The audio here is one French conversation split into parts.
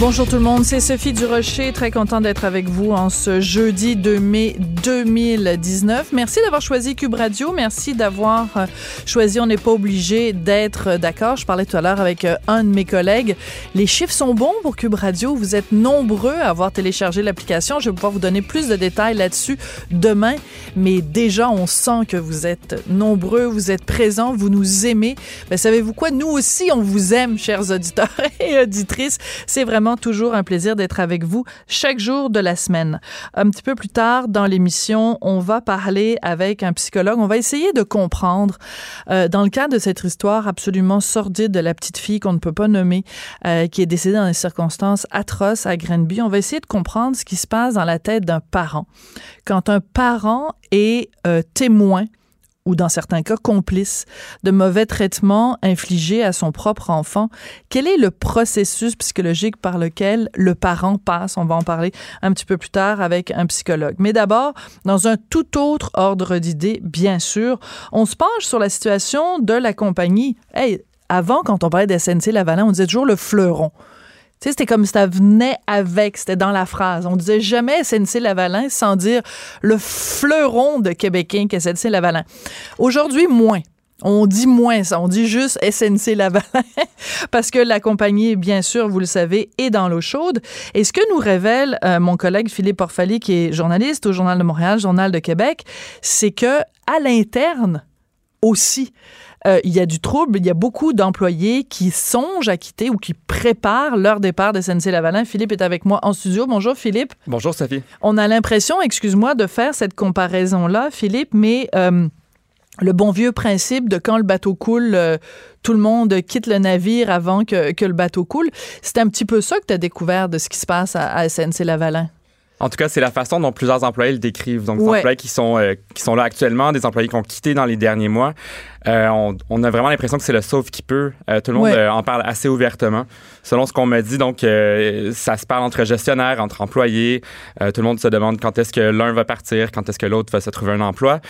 Bonjour tout le monde, c'est Sophie Durocher, très content d'être avec vous en ce jeudi 2 mai 2019. Merci d'avoir choisi Cube Radio, merci d'avoir euh, choisi On n'est pas obligé d'être d'accord. Je parlais tout à l'heure avec euh, un de mes collègues. Les chiffres sont bons pour Cube Radio, vous êtes nombreux à avoir téléchargé l'application. Je vais pouvoir vous donner plus de détails là-dessus demain, mais déjà on sent que vous êtes nombreux, vous êtes présents, vous nous aimez. Ben, savez-vous quoi? Nous aussi, on vous aime, chers auditeurs et auditrices. C'est vraiment toujours un plaisir d'être avec vous chaque jour de la semaine. Un petit peu plus tard dans l'émission, on va parler avec un psychologue. On va essayer de comprendre, euh, dans le cadre de cette histoire absolument sordide de la petite fille qu'on ne peut pas nommer, euh, qui est décédée dans des circonstances atroces à Grenby, on va essayer de comprendre ce qui se passe dans la tête d'un parent. Quand un parent est euh, témoin ou dans certains cas complice de mauvais traitements infligés à son propre enfant. Quel est le processus psychologique par lequel le parent passe? On va en parler un petit peu plus tard avec un psychologue. Mais d'abord, dans un tout autre ordre d'idées, bien sûr, on se penche sur la situation de la compagnie. Hey, avant, quand on parlait de SNC-Lavalin, on disait toujours le fleuron. C'était comme ça venait avec, c'était dans la phrase. On disait jamais SNC-Lavalin sans dire le fleuron de Québécois qu'est SNC-Lavalin. Aujourd'hui, moins. On dit moins ça, on dit juste SNC Lavalin parce que la compagnie, bien sûr, vous le savez, est dans l'eau chaude. Et ce que nous révèle euh, mon collègue Philippe Orfali, qui est journaliste au Journal de Montréal, Journal de Québec, c'est que à l'interne aussi, euh, il y a du trouble. Il y a beaucoup d'employés qui songent à quitter ou qui préparent leur départ de SNC-Lavalin. Philippe est avec moi en studio. Bonjour, Philippe. Bonjour, Sophie. On a l'impression, excuse-moi, de faire cette comparaison-là, Philippe, mais... Euh, le bon vieux principe de quand le bateau coule, euh, tout le monde quitte le navire avant que, que le bateau coule. C'est un petit peu ça que tu as découvert de ce qui se passe à, à SNC-Lavalin. En tout cas, c'est la façon dont plusieurs employés le décrivent. Donc, des employés qui sont, qui sont là actuellement, des employés qui ont quitté dans les derniers mois. Euh, on, on, a vraiment l'impression que c'est le sauve qui peut. Euh, tout le monde euh, en parle assez ouvertement. Selon ce qu'on me dit, donc, ça se parle entre gestionnaires, entre employés. tout le monde se demande quand est-ce que l'un va partir, quand est-ce que l'autre va se trouver un emploi.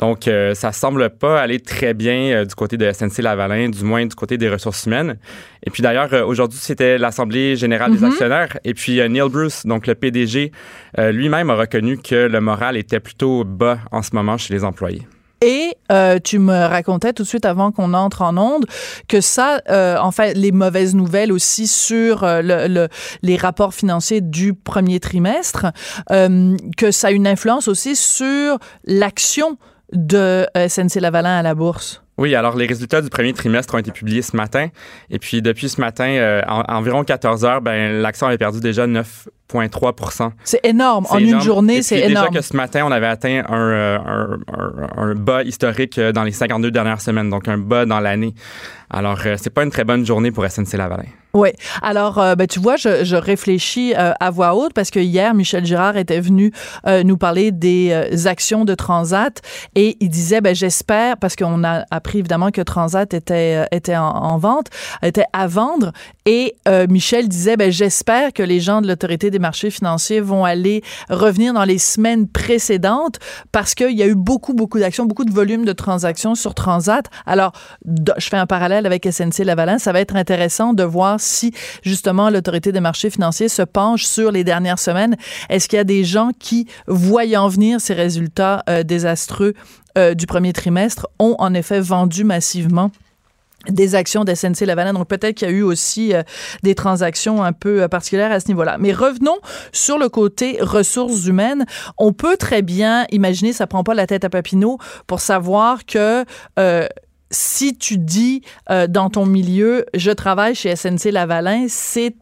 Donc, ça semble pas aller très bien du côté de SNC-Lavalin, du moins du côté des ressources humaines. Et puis d'ailleurs, aujourd'hui, c'était l'Assemblée générale des mm-hmm. actionnaires. Et puis Neil Bruce, donc le PDG, lui-même a reconnu que le moral était plutôt bas en ce moment chez les employés. Et euh, tu me racontais tout de suite avant qu'on entre en onde que ça, euh, en fait, les mauvaises nouvelles aussi sur euh, le, les rapports financiers du premier trimestre, euh, que ça a une influence aussi sur l'action de SNC Lavalin à la bourse. Oui, alors les résultats du premier trimestre ont été publiés ce matin. Et puis depuis ce matin, en, environ 14 heures, ben, l'action avait perdu déjà 9% c'est énorme. En une journée, c'est énorme. Déjà que ce matin, on avait atteint un, un, un, bas historique dans les 52 dernières semaines, donc un bas dans l'année. Alors, euh, c'est pas une très bonne journée pour SNC-Lavalin. Oui. Alors, euh, ben, tu vois, je, réfléchis euh, à voix haute parce que hier, Michel Girard était venu nous parler des actions de Transat et il disait, ben, j'espère, parce qu'on a appris évidemment que Transat était, était en, vente, était à vendre et Michel disait, ben, j'espère que les gens de l'autorité des marchés financiers vont aller revenir dans les semaines précédentes parce qu'il y a eu beaucoup, beaucoup d'actions, beaucoup de volume de transactions sur Transat. Alors, je fais un parallèle avec SNC Lavalin. Ça va être intéressant de voir si, justement, l'autorité des marchés financiers se penche sur les dernières semaines. Est-ce qu'il y a des gens qui, voyant venir ces résultats euh, désastreux euh, du premier trimestre, ont en effet vendu massivement? Des actions de SNC Lavalin. Donc peut-être qu'il y a eu aussi euh, des transactions un peu euh, particulières à ce niveau-là. Mais revenons sur le côté ressources humaines. On peut très bien imaginer, ça prend pas la tête à Papineau, pour savoir que euh, si tu dis dans ton milieu, je travaille chez SNC Lavalin, c'est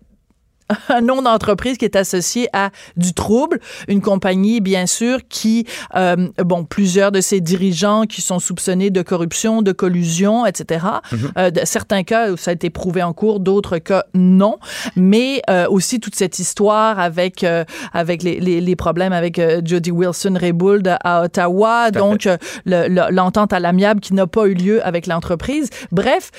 un nom d'entreprise qui est associé à du trouble, une compagnie bien sûr qui, euh, bon, plusieurs de ses dirigeants qui sont soupçonnés de corruption, de collusion, etc. Mhm. euh, de, certains cas, ça a été prouvé en cours, d'autres cas non, mais euh, aussi toute cette histoire avec euh, avec les, les, les, problèmes avec euh, Jody Wilson-Raybould à Ottawa, donc l'entente à l'amiable qui n'a pas eu lieu avec l'entreprise. Bref,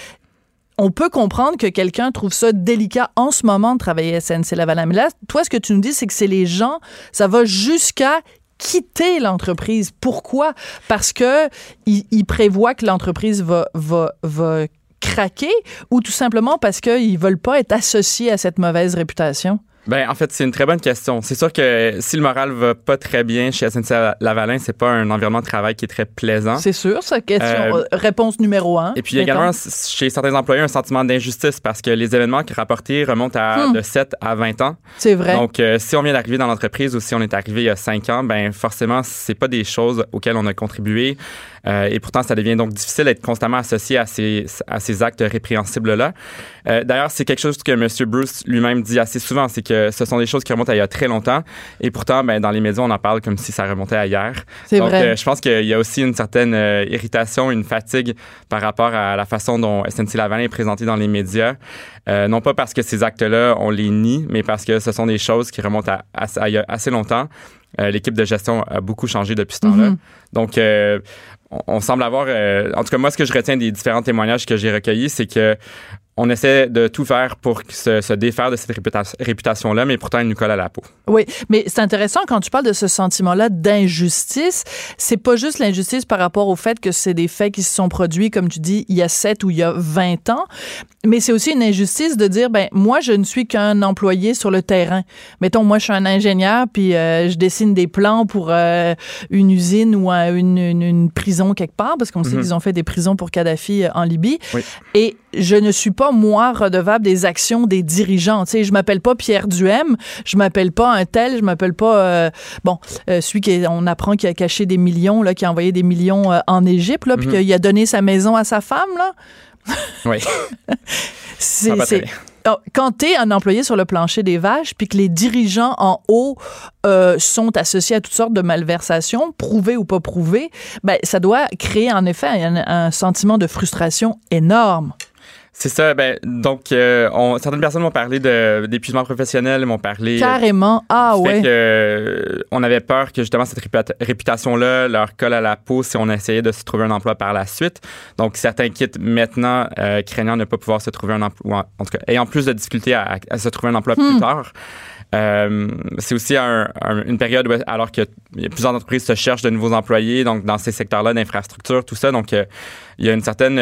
on peut comprendre que quelqu'un trouve ça délicat en ce moment de travailler à SNC-Lavalin. Mais là, toi, ce que tu nous dis, c'est que c'est les gens, ça va jusqu'à quitter l'entreprise. Pourquoi? Parce que il, prévoit que l'entreprise va, va, va craquer ou tout simplement parce qu'ils veulent pas être associés à cette mauvaise réputation? Ben, en fait, c'est une très bonne question. C'est sûr que si le moral va pas très bien chez SNC-Lavalin, c'est pas un environnement de travail qui est très plaisant. C'est sûr, ça. Question, euh, euh, réponse numéro un. Et puis, il y a également chez certains employés un sentiment d'injustice parce que les événements qui rapportés remontent à hmm. de 7 à 20 ans. C'est vrai. Donc, euh, si on vient d'arriver dans l'entreprise ou si on est arrivé il y a 5 ans, ben forcément, c'est pas des choses auxquelles on a contribué. Euh, et pourtant, ça devient donc difficile d'être constamment associé à ces, à ces actes répréhensibles-là. Euh, D'ailleurs, c'est quelque chose que M. Bruce lui-même dit assez souvent, c'est que ce sont des choses qui remontent à il y a très longtemps. Et pourtant, ben, dans les médias, on en parle comme si ça remontait à hier. C'est vrai. Euh, je pense qu'il y a aussi une certaine euh, irritation, une fatigue par rapport à la façon dont SNC Lavalin est présenté dans les médias. Non pas parce que ces actes-là, on les nie, mais parce que ce sont des choses qui remontent à, à, à assez longtemps. Euh, l'équipe de gestion a beaucoup changé depuis ce temps-là. Mm-hmm. Donc, euh, on, semble avoir, euh, en tout cas moi, ce que je retiens des différents témoignages que j'ai recueillis, c'est que on essaie de tout faire pour se, défaire de cette réputation-là, mais pourtant, elle nous colle à la peau. Oui, mais c'est intéressant quand tu parles de ce sentiment-là d'injustice. C'est pas juste l'injustice par rapport au fait que c'est des faits qui se sont produits, comme tu dis, il y a 7 ou il y a 20 ans, mais c'est aussi une injustice de dire, ben moi, je ne suis qu'un employé sur le terrain. Mettons, moi, je suis un ingénieur, puis euh, je dessine des plans pour euh, une usine ou une, une, prison quelque part, parce qu'on sait mhm. qu'ils ont fait des prisons pour Kadhafi euh, en Libye. Oui. Et je ne suis pas, moi, redevable des actions des dirigeants. Tu sais, je m'appelle pas Pierre Duhem, je m'appelle pas un tel, je m'appelle pas, bon, celui qui, on apprend qu'il a caché des millions, là, qui a envoyé des millions en Égypte, là, puis mhm. qu'il a donné sa maison à sa femme, là. Oui. c'est, oh, quand tu es un employé sur le plancher des vaches, puis que les dirigeants en haut euh, sont associés à toutes sortes de malversations, prouvées ou pas prouvées, ben, ça doit créer en effet un sentiment de frustration énorme. C'est ça. Ben, donc, euh, on, certaines personnes m'ont parlé d'épuisement professionnel, m'ont parlé. Euh, Carrément. Ah ouais. Que, euh, on avait peur que justement cette réputation-là leur colle à la peau si on essayait de se trouver un emploi par la suite. Donc, certains quittent maintenant, craignant ne pas pouvoir se trouver un emploi, en tout cas, ayant plus de difficultés à, se trouver un emploi plus hmm. tard. c'est aussi une période où, alors que plusieurs entreprises se cherchent de nouveaux employés, donc dans ces secteurs-là d'infrastructure, tout ça. Donc, il y a une certaine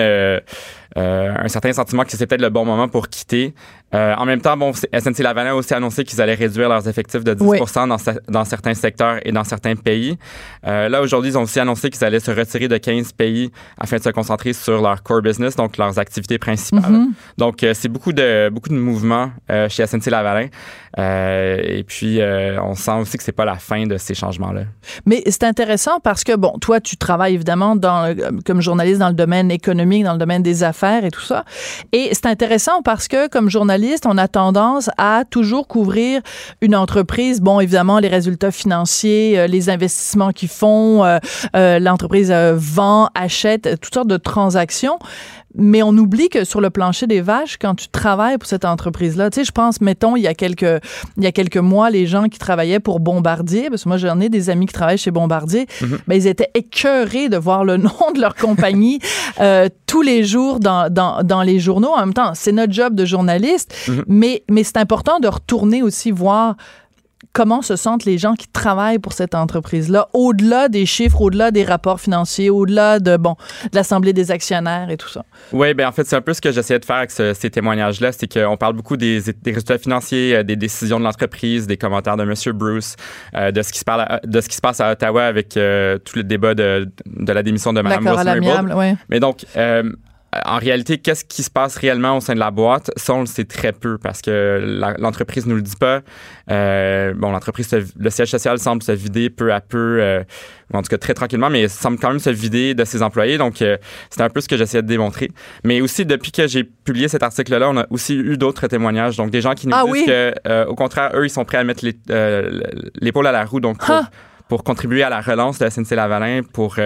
euh, un certain sentiment que c'est peut-être le bon moment pour quitter. Euh, en même temps, bon, SNC Lavalin a aussi annoncé qu'ils allaient réduire leurs effectifs de 10 dans, dans, certains secteurs et dans certains pays. Euh, là, aujourd'hui, ils ont aussi annoncé qu'ils allaient se retirer de 15 pays afin de se concentrer sur leur core business, donc leurs activités principales. Mm-hmm. Donc, c'est beaucoup de beaucoup de mouvements chez SNC Lavalin. et puis, on sent aussi que c'est pas la fin de ces changements-là. Mais c'est intéressant parce que, bon, toi, tu travailles évidemment dans, comme journaliste dans le domaine économique, dans le domaine des affaires et tout ça. Et c'est intéressant parce que comme journaliste, on a tendance à toujours couvrir une entreprise. Bon, évidemment, les résultats financiers, euh, les investissements qu'ils font, euh, euh, l'entreprise vend, achète, toutes sortes de transactions mais on oublie que sur le plancher des vaches, quand tu travailles pour cette entreprise-là, tu sais, je pense, mettons, il y a quelques, il y a quelques mois, les gens qui travaillaient pour Bombardier, parce que moi, j'en ai des amis qui travaillent chez Bombardier, mm ils étaient écœurés de voir le nom de leur compagnie euh, tous les jours dans, dans, dans, les journaux. En même temps, c'est notre job de journaliste, mhm. mais, mais c'est important de retourner aussi voir comment se sentent les gens qui travaillent pour cette entreprise-là, au-delà des chiffres, au-delà des rapports financiers, au-delà de bon de l'assemblée des actionnaires et tout ça? Oui, ben en fait c'est un peu ce que j'essayais de faire avec ces témoignages-là, c'est qu'on parle beaucoup des, résultats financiers, euh, des décisions de l'entreprise, des commentaires de M. Bruce, euh, de ce qui se parle, de ce qui se passe à Ottawa avec euh, tout le débat de, la démission de Mme à Mais donc en réalité, qu'est-ce qui se passe réellement au sein de la boîte? Ça, on le sait très peu parce que l'entreprise ne nous le dit pas. Euh, bon, l'entreprise, le siège social semble se vider peu à peu, euh, en tout cas très tranquillement, mais semble quand même se vider de ses employés. Donc, euh, c'est un peu ce que j'essayais de démontrer. Mais aussi, depuis que j'ai publié cet article-là, on a aussi eu d'autres témoignages. Donc, des gens qui nous ah disent que, au contraire, eux, ils sont prêts à mettre l'épaule à la roue. Donc, pour contribuer à la relance de SNC-Lavalin, pour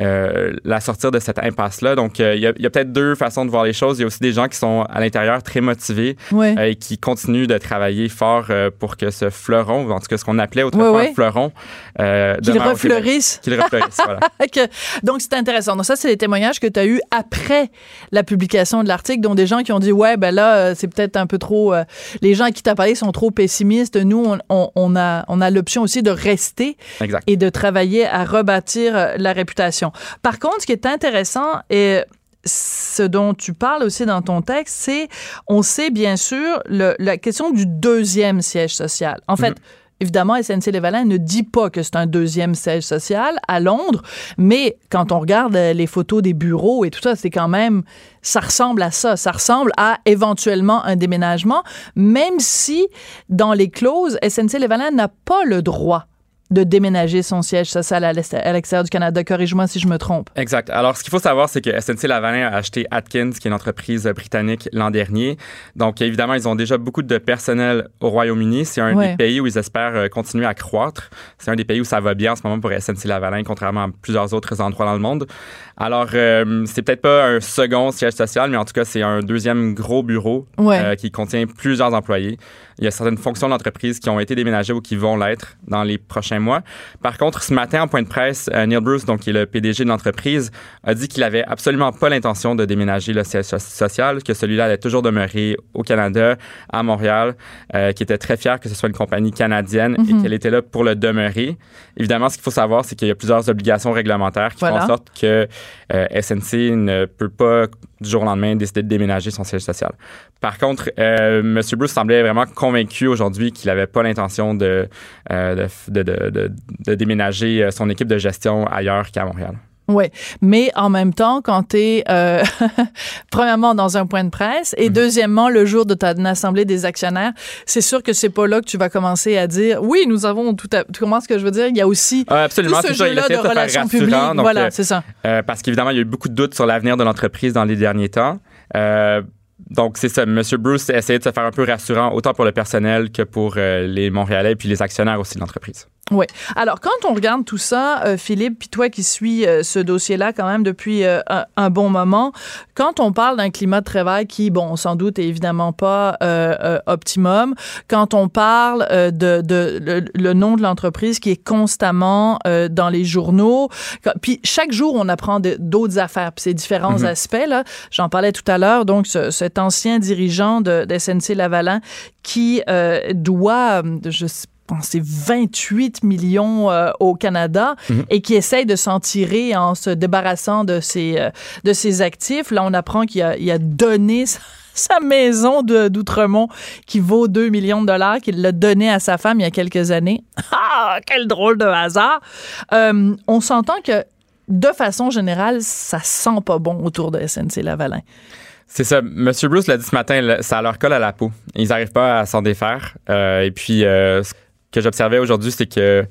la sortir de cette impasse-là. Donc, il y a, a peut-être deux façons de voir les choses. Il y a aussi des gens qui sont à l'intérieur très motivés et qui continuent de travailler fort pour que ce fleuron, en tout cas ce qu'on appelait autrefois fleuron, qu'il refleurisse. Qu'il refleurisse, voilà. donc, c'est intéressant. Donc, ça, c'est les témoignages que tu as eus après la publication de l'article, dont des gens qui ont dit, ouais, ben là, c'est peut-être un peu trop... les gens à qui tu as parlé sont trop pessimistes. Nous, on, on a, on a l'option aussi de rester et de travailler à rebâtir la réputation. Par contre, ce qui est intéressant et ce dont tu parles aussi dans ton texte, c'est, on sait bien sûr, le, la question du deuxième siège social. En fait, mm-hmm. Évidemment, SNC-Lavalin ne dit pas que c'est un deuxième siège social à Londres, mais quand on regarde les photos des bureaux et tout ça, c'est quand même, ça ressemble à ça. Ça ressemble à éventuellement un déménagement, même si dans les clauses, SNC-Lavalin n'a pas le droit de déménager son siège social à l'extérieur du Canada. Corrige-moi si je me trompe. Exact. Alors, ce qu'il faut savoir, c'est que SNC Lavalin a acheté Atkins, qui est une entreprise britannique, l'an dernier. Donc, évidemment, ils ont déjà beaucoup de personnel au Royaume-Uni. C'est un des pays où ils espèrent euh, continuer à croître. C'est un des pays où ça va bien en ce moment pour SNC Lavalin, contrairement à plusieurs autres endroits dans le monde. Alors, euh, c'est peut-être pas un second siège social, mais en tout cas, c'est un deuxième gros bureau euh, qui contient plusieurs employés. Il y a certaines fonctions de l'entreprise qui ont été déménagées ou qui vont l'être dans les prochains mois. Par contre, ce matin, en point de presse, euh, Neil Bruce, donc qui est le PDG de l'entreprise, a dit qu'il avait absolument pas l'intention de déménager le siège social, que celui-là allait toujours demeurer au Canada, à Montréal, euh, qui était très fier que ce soit une compagnie canadienne et mhm. qu'elle était là pour le demeurer. Évidemment, ce qu'il faut savoir, c'est qu'il y a plusieurs obligations réglementaires qui font en sorte que euh, SNC ne peut pas du jour au lendemain décider de déménager son siège social. Par contre, euh, M. Bruce semblait vraiment convaincu aujourd'hui qu'il n'avait pas l'intention de, euh, déménager son équipe de gestion ailleurs qu'à Montréal. Oui, mais en même temps, quand tu es euh, premièrement dans un point de presse et mhm. deuxièmement le jour de ta assemblée des actionnaires, c'est sûr que c'est pas là que tu vas commencer à dire oui, nous avons tout à tu comprends ce que je veux dire, il y a aussi ah, absolument, tout ce jeu-là de, relations publiques. voilà, euh, c'est ça. Euh, parce qu'évidemment, il y a eu beaucoup de doutes sur l'avenir de l'entreprise dans les derniers temps. donc, c'est ça. M. Bruce essayait de se faire un peu rassurant, autant pour le personnel que pour les Montréalais puis les actionnaires aussi de l'entreprise. Oui. Alors, quand on regarde tout ça, euh, Philippe, puis toi qui suis euh, ce dossier-là quand même depuis euh, un, bon moment, quand on parle d'un climat de travail qui, bon, sans doute est évidemment pas optimum, quand on parle de, de le, nom de l'entreprise qui est constamment dans les journaux, puis chaque jour on apprend d'autres affaires, puis ces différents mm-hmm. aspects là. J'en parlais tout à l'heure, donc cet ancien dirigeant de, de SNC Lavalin qui doit, je sais c'est 28 millions euh, au Canada mhm. et qui essaye de s'en tirer en se débarrassant de ses, euh, de ses actifs. Là, on apprend qu'il a, a donné sa, maison d'Outremont qui vaut 2 millions de dollars, qu'il l'a donné à sa femme il y a quelques années. Ah, quel drôle de hasard! Euh, on s'entend que, de façon générale, ça sent pas bon autour de SNC Lavalin. C'est ça. Monsieur Bruce l'a dit ce matin, ça leur colle à la peau. Ils n'arrivent pas à s'en défaire. et puis, que j'observais aujourd'hui, c'est que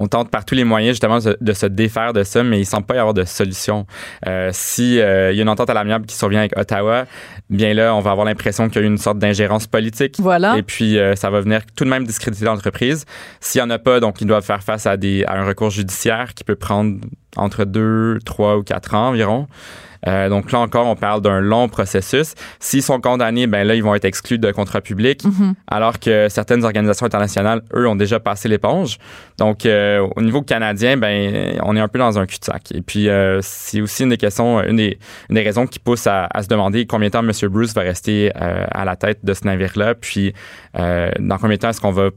on tente par tous les moyens justement de, se défaire de ça, mais il semble pas y avoir de solution. Euh, si euh, il y a une entente à l'amiable qui survient avec Ottawa, bien là, on va avoir l'impression qu'il y a une sorte d'ingérence politique. Voilà. Et puis euh, ça va venir tout de même discréditer l'entreprise. S'il y en a pas, donc ils doivent faire face à des à un recours judiciaire qui peut prendre entre deux, trois ou quatre ans environ. Euh, donc là encore, on parle d'un long processus. S'ils sont condamnés, ben là, ils vont être exclus de contrat public, mhm. alors que certaines organisations internationales, eux, ont déjà passé l'éponge. Donc, euh, au niveau canadien, ben, on est un peu dans un cul-de-sac. Et puis, euh, c'est aussi une des questions, une des, une des raisons qui pousse à, à, se demander combien de temps M. Bruce va rester à la tête de ce navire-là, puis dans combien de temps est-ce qu'on va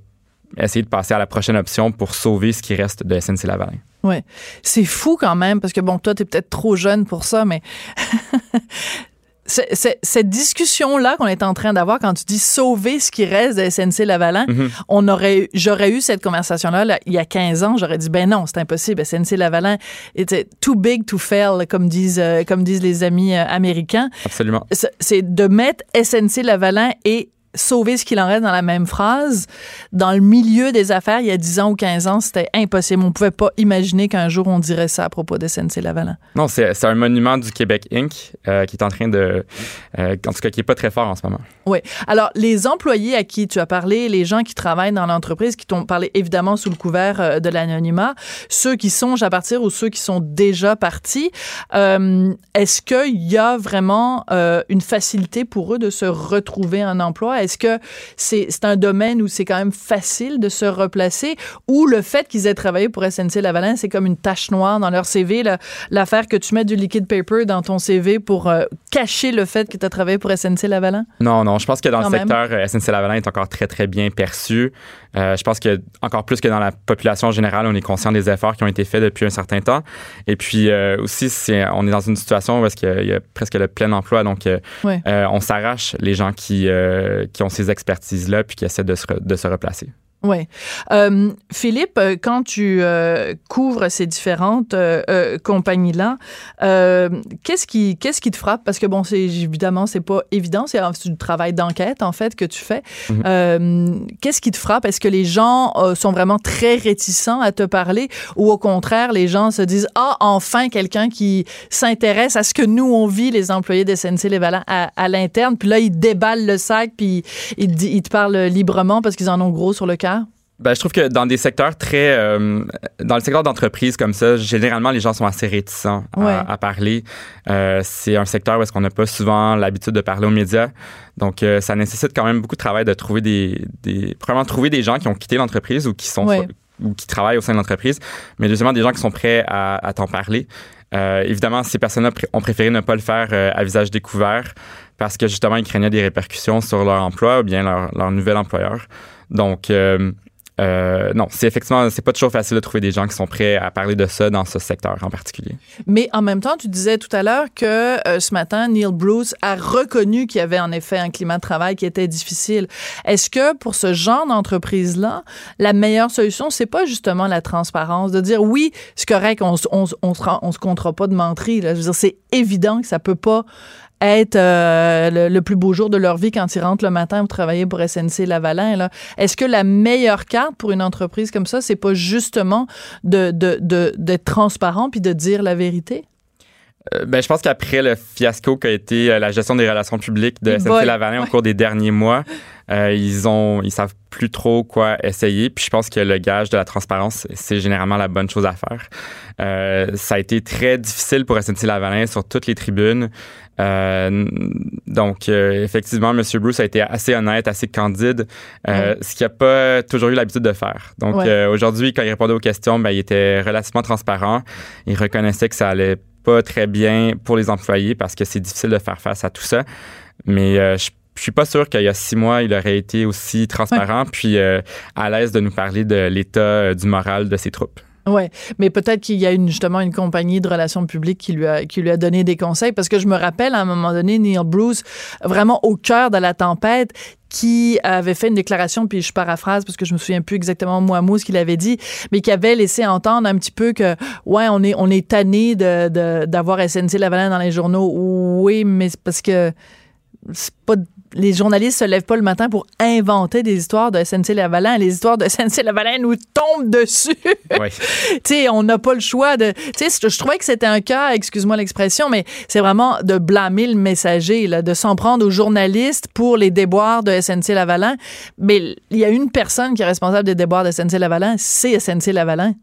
essayer de passer à la prochaine option pour sauver ce qui reste de SNC Lavalin. Oui. C'est fou quand même, parce que bon, toi, tu es peut-être trop jeune pour ça, mais cette discussion-là qu'on est en train d'avoir quand tu dis sauver ce qui reste de SNC Lavalin, on aurait, j'aurais eu cette conversation-là il y a 15 ans, j'aurais dit ben non, c'est impossible. SNC Lavalin était too big to fail, comme disent, euh, comme disent les amis euh, américains. Absolument. C'est de mettre SNC Lavalin et sauver ce qu'il en reste dans la même phrase. Dans le milieu des affaires, il y a 10 ans ou 15 ans, c'était impossible. On pouvait pas imaginer qu'un jour on dirait ça à propos de SNC-Lavalin. Non, c'est un monument du Québec Inc. Euh, qui est en train de... Euh, en tout cas, qui est pas très fort en ce moment. Oui. Alors, les employés à qui tu as parlé, les gens qui travaillent dans l'entreprise, qui t'ont parlé évidemment sous le couvert euh, de l'anonymat, ceux qui songent à partir ou ceux qui sont déjà partis, est-ce qu'il y a vraiment une facilité pour eux de se retrouver un emploi? Est-ce que c'est un domaine où c'est quand même facile de se replacer ou le fait qu'ils aient travaillé pour SNC-Lavalin, c'est comme une tache noire dans leur CV, l'affaire que tu mets du liquid paper dans ton CV pour euh, cacher le fait que tu as travaillé pour SNC-Lavalin? Non, non, je pense que dans le secteur, euh, SNC-Lavalin est encore très, très bien perçu. Euh, je pense que encore plus que dans la population générale, on est conscient des efforts qui ont été faits depuis un certain temps. Et puis aussi, on est dans une situation où il y, a presque le plein emploi, donc on s'arrache les gens qui, qui ont ces expertises-là puis qui essaient de se, de se replacer. Oui. Euh, Philippe, quand tu euh, couvres ces différentes euh, euh compagnies-là, euh, qu'est-ce qui qu'est-ce qui te frappe? Parce que bon, c'est évidemment c'est pas évident, c'est du travail d'enquête en fait que tu fais. Mhm. qu'est-ce qui te frappe? Est-ce que les gens sont vraiment très réticents à te parler, ou au contraire les gens se disent ah enfin quelqu'un qui s'intéresse à ce que nous on vit les employés des SNC Lévalant à, à l'interne, puis là ils déballent le sac puis ils, ils te parlent librement parce qu'ils en ont gros sur le cœur. Ben, je trouve que dans des secteurs très. Euh, dans le secteur d'entreprise comme ça, généralement, les gens sont assez réticents à, parler. Euh, c'est un secteur où est-ce qu'on n'a pas souvent l'habitude de parler aux médias. Donc, euh, ça nécessite quand même beaucoup de travail de trouver des, des. Probablement trouver des gens qui ont quitté l'entreprise ou qui sont. ou qui travaillent au sein de l'entreprise, mais justement des gens qui sont prêts à, à t'en parler. évidemment, ces personnes-là ont préféré ne pas le faire à visage découvert parce que justement, ils craignaient des répercussions sur leur emploi ou bien leur, leur nouvel employeur. Donc, euh, non, c'est effectivement, c'est pas toujours facile de trouver des gens qui sont prêts à parler de ça dans ce secteur en particulier. Mais en même temps, tu disais tout à l'heure que euh, ce matin, Neil Bruce a reconnu qu'il y avait en effet un climat de travail qui était difficile. Est-ce que pour ce genre d'entreprise-là, la meilleure solution, c'est pas justement la transparence, de dire oui, c'est correct, on, on, on, se, on se comptera pas de mentir. Là? Je veux dire, c'est évident que ça peut pas être euh, le, plus beau jour de leur vie quand ils rentrent le matin pour travailler pour SNC Lavalin. Est-ce que la meilleure carte pour une entreprise comme ça, c'est pas justement de, de, d'être transparent puis de dire la vérité? Euh, ben, je pense qu'après le fiasco qu'a été euh, la gestion des relations publiques de SNC Lavalin au cours des derniers mois, ils ont ils savent plus trop quoi essayer. Puis je pense que le gage de la transparence, c'est généralement la bonne chose à faire. ça a été très difficile pour SNC Lavalin sur toutes les tribunes. Euh, donc, euh, effectivement, M. Bruce a été assez honnête, assez candide, euh, ce qu'il n'a pas toujours eu l'habitude de faire. Donc, aujourd'hui, quand il répondait aux questions, ben, il était relativement transparent. Il reconnaissait que ça allait pas très bien pour les employés parce que c'est difficile de faire face à tout ça. Mais je je suis pas sûr qu'il y a six mois, il aurait été aussi transparent puis à l'aise de nous parler de l'état du moral de ses troupes. Oui, mais peut-être qu'il y a une, justement une compagnie de relations publiques qui lui, a, qui lui a donné des conseils, parce que je me rappelle à un moment donné, Neil Bruce, vraiment au cœur de la tempête, qui avait fait une déclaration, puis je paraphrase parce que je me souviens plus exactement moi mot ce qu'il avait dit, mais qui avait laissé entendre un petit peu que ouais on est on est tanné de d'avoir SNC Lavalin dans les journaux. Oui, mais parce que c'est pas les journalistes se lèvent pas le matin pour inventer des histoires de SNC Lavalin. Les histoires de SNC Lavalin nous tombent dessus. Oui. tu sais, on n'a pas le choix de. Tu sais, je trouvais que c'était un cas, excuse-moi l'expression, mais c'est vraiment de blâmer le messager, là, de s'en prendre aux journalistes pour les déboires de SNC Lavalin. Mais il y a une personne qui est responsable des déboires de SNC Lavalin, c'est SNC Lavalin.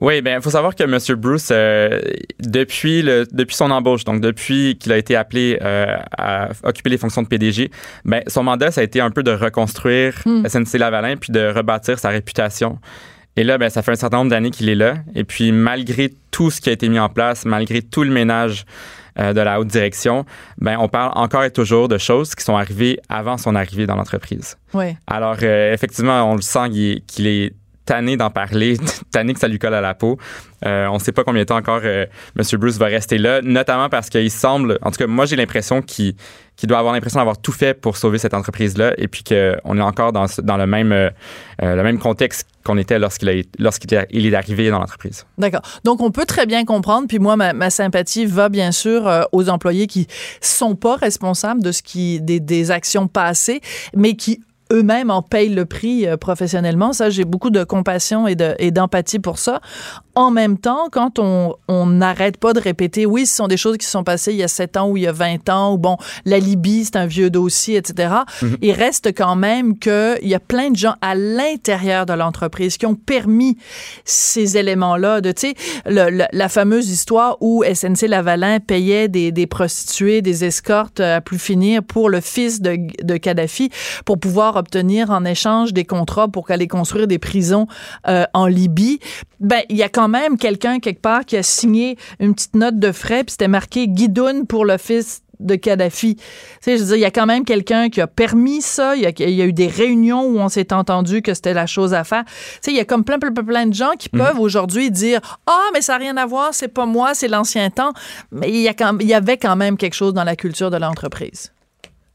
Oui, ben il faut savoir que M. Bruce, euh, depuis le depuis son embauche, donc depuis qu'il a été appelé euh, à occuper les fonctions de PDG, ben son mandat ça a été un peu de reconstruire hmm. SNC Lavalin puis de rebâtir sa réputation. Et là, ben, ça fait un certain nombre d'années qu'il est là. Et puis, malgré tout ce qui a été mis en place, malgré tout le ménage euh, de la haute direction, ben, on parle encore et toujours de choses qui sont arrivées avant son arrivée dans l'entreprise. Oui. Alors, effectivement, on le sent qu'il est tanné d'en parler, tanné que ça lui colle à la peau. Euh, on ne sait pas combien de temps encore euh, M. Bruce va rester là, notamment parce qu'il semble, en tout cas, moi j'ai l'impression qu'il doit avoir l'impression d'avoir tout fait pour sauver cette entreprise-là et puis qu'on est encore dans, dans le, même, euh, le même contexte qu'on était lorsqu'il est arrivé dans l'entreprise. D'accord. Donc, on peut très bien comprendre, puis moi, ma, sympathie va bien sûr aux employés qui sont pas responsables de ce qui, des, des actions passées, mais qui eux-mêmes en payent le prix euh, professionnellement. Ça, j'ai beaucoup de compassion et d'empathie pour ça. En même temps, quand on n'arrête pas de répéter, oui, ce sont des choses qui sont passées il y a 7 ans ou il y a 20 ans, ou bon, la Libye, c'est un vieux dossier, etc., mhm. il reste quand même qu'il y a plein de gens à l'intérieur de l'entreprise qui ont permis ces éléments-là. De, tu sais, la fameuse histoire où SNC Lavalin payait des, des prostituées, des escortes à plus finir pour le fils de, de Kadhafi pour pouvoir obtenir en échange des contrats pour aller construire des prisons euh, en Libye, ben il y a quand même quelqu'un quelque part qui a signé une petite note de frais puis c'était marqué Guidoun pour le fils de Kadhafi. Tu sais, je veux dire, il y a quand même quelqu'un qui a permis ça. Il y a, eu des réunions où on s'est entendu que c'était la chose à faire. Tu sais, il y a comme plein, plein, plein de gens qui mhm. peuvent aujourd'hui dire Ah, mais ça n'a rien à voir, c'est pas moi, c'est l'ancien temps. Mais il y, a quand, il y avait quand même quelque chose dans la culture de l'entreprise.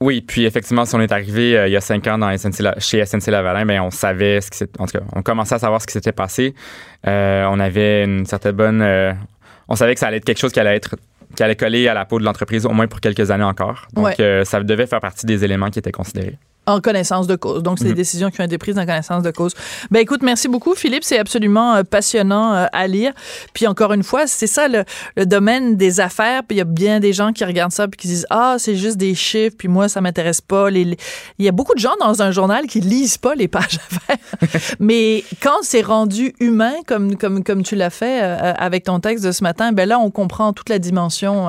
Oui, puis effectivement, si on est arrivé euh, il y a cinq ans dans chez SNC Lavalin, ben on savait ce qui s'était, en tout cas, on commençait à savoir ce qui s'était passé. Euh, on avait une certaine bonne, euh, on savait que ça allait être quelque chose qui allait être qui allait coller à la peau de l'entreprise au moins pour quelques années encore. Donc, ça devait faire partie des éléments qui étaient considérés. En connaissance de cause. Donc, c'est des mhm. décisions qui ont été prises en connaissance de cause. Ben, écoute, merci beaucoup, Philippe. C'est absolument euh, passionnant euh, à lire. Puis, encore une fois, c'est ça le, le, domaine des affaires. Puis, il y a bien des gens qui regardent ça puis qui disent Ah, c'est juste des chiffres. Puis, moi, ça m'intéresse pas. Les, Il y a beaucoup de gens dans un journal qui lisent pas les pages affaires. Mais quand c'est rendu humain, comme, comme, comme tu l'as fait euh, avec ton texte de ce matin, ben là, on comprend toute la dimension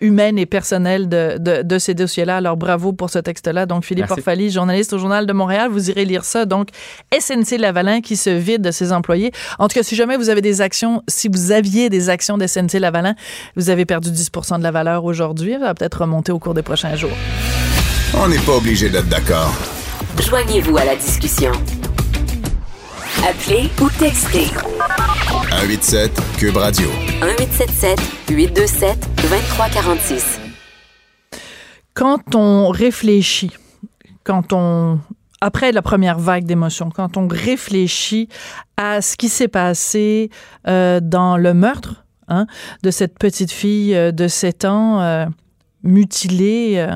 humaine et personnelle de, de, de ces dossiers-là. Alors, bravo pour ce texte-là. Donc, Philippe Fali, journaliste au Journal de Montréal. Vous irez lire ça. Donc, SNC Lavalin qui se vide de ses employés. En tout cas, si jamais vous avez des actions, si vous aviez des actions de SNC Lavalin, vous avez perdu 10 de la valeur aujourd'hui. Ça va peut-être remonter au cours des prochains jours. On n'est pas obligé d'être d'accord. Joignez-vous à la discussion. Appelez ou textez. 187 Cube Radio. 1877 827 2346. Quand on réfléchit quand on après la première vague d'émotions, quand on réfléchit à ce qui s'est passé euh, dans le meurtre hein, de cette petite fille euh, de 7 ans, euh, mutilée,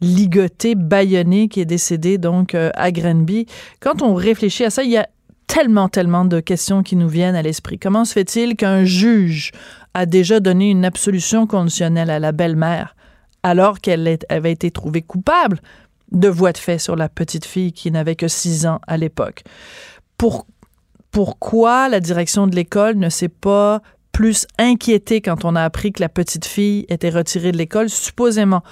ligotée, bâillonnée, qui est décédée donc à Grenby, quand on réfléchit à ça, il y a tellement, tellement de questions qui nous viennent à l'esprit. Comment se fait-il qu'un juge a déjà donné une absolution conditionnelle à la belle-mère alors qu'elle avait été trouvée coupable de voix de fait sur la petite fille qui n'avait que six ans à l'époque. Pour, pourquoi la direction de l'école ne s'est pas plus inquiétée quand on a appris que la petite fille était retirée de l'école, supposément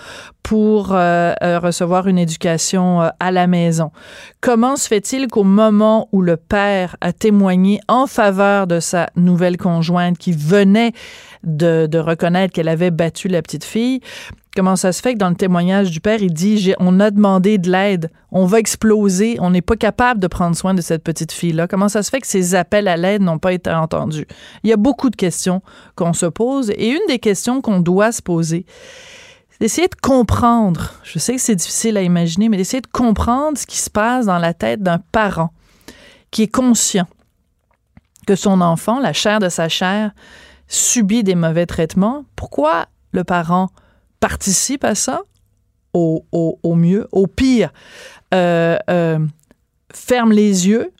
pour euh, euh, recevoir une éducation euh, à la maison? Comment se fait-il qu'au moment où le père a témoigné en faveur de sa nouvelle conjointe qui venait de reconnaître qu'elle avait battu la petite fille, Comment ça se fait que dans le témoignage du père, il dit on a demandé de l'aide, on va exploser, on n'est pas capable de prendre soin de cette petite fille-là. Comment ça se fait que ces appels à l'aide n'ont pas été entendus? Il y a beaucoup de questions qu'on se pose et une des questions qu'on doit se poser, c'est d'essayer de comprendre. Je sais que c'est difficile à imaginer, mais d'essayer de comprendre ce qui se passe dans la tête d'un parent qui est conscient que son enfant, la chair de sa chair, subit des mauvais traitements. Pourquoi le parent participe à ça au, mieux. Au pire, euh, euh, ferme les yeux,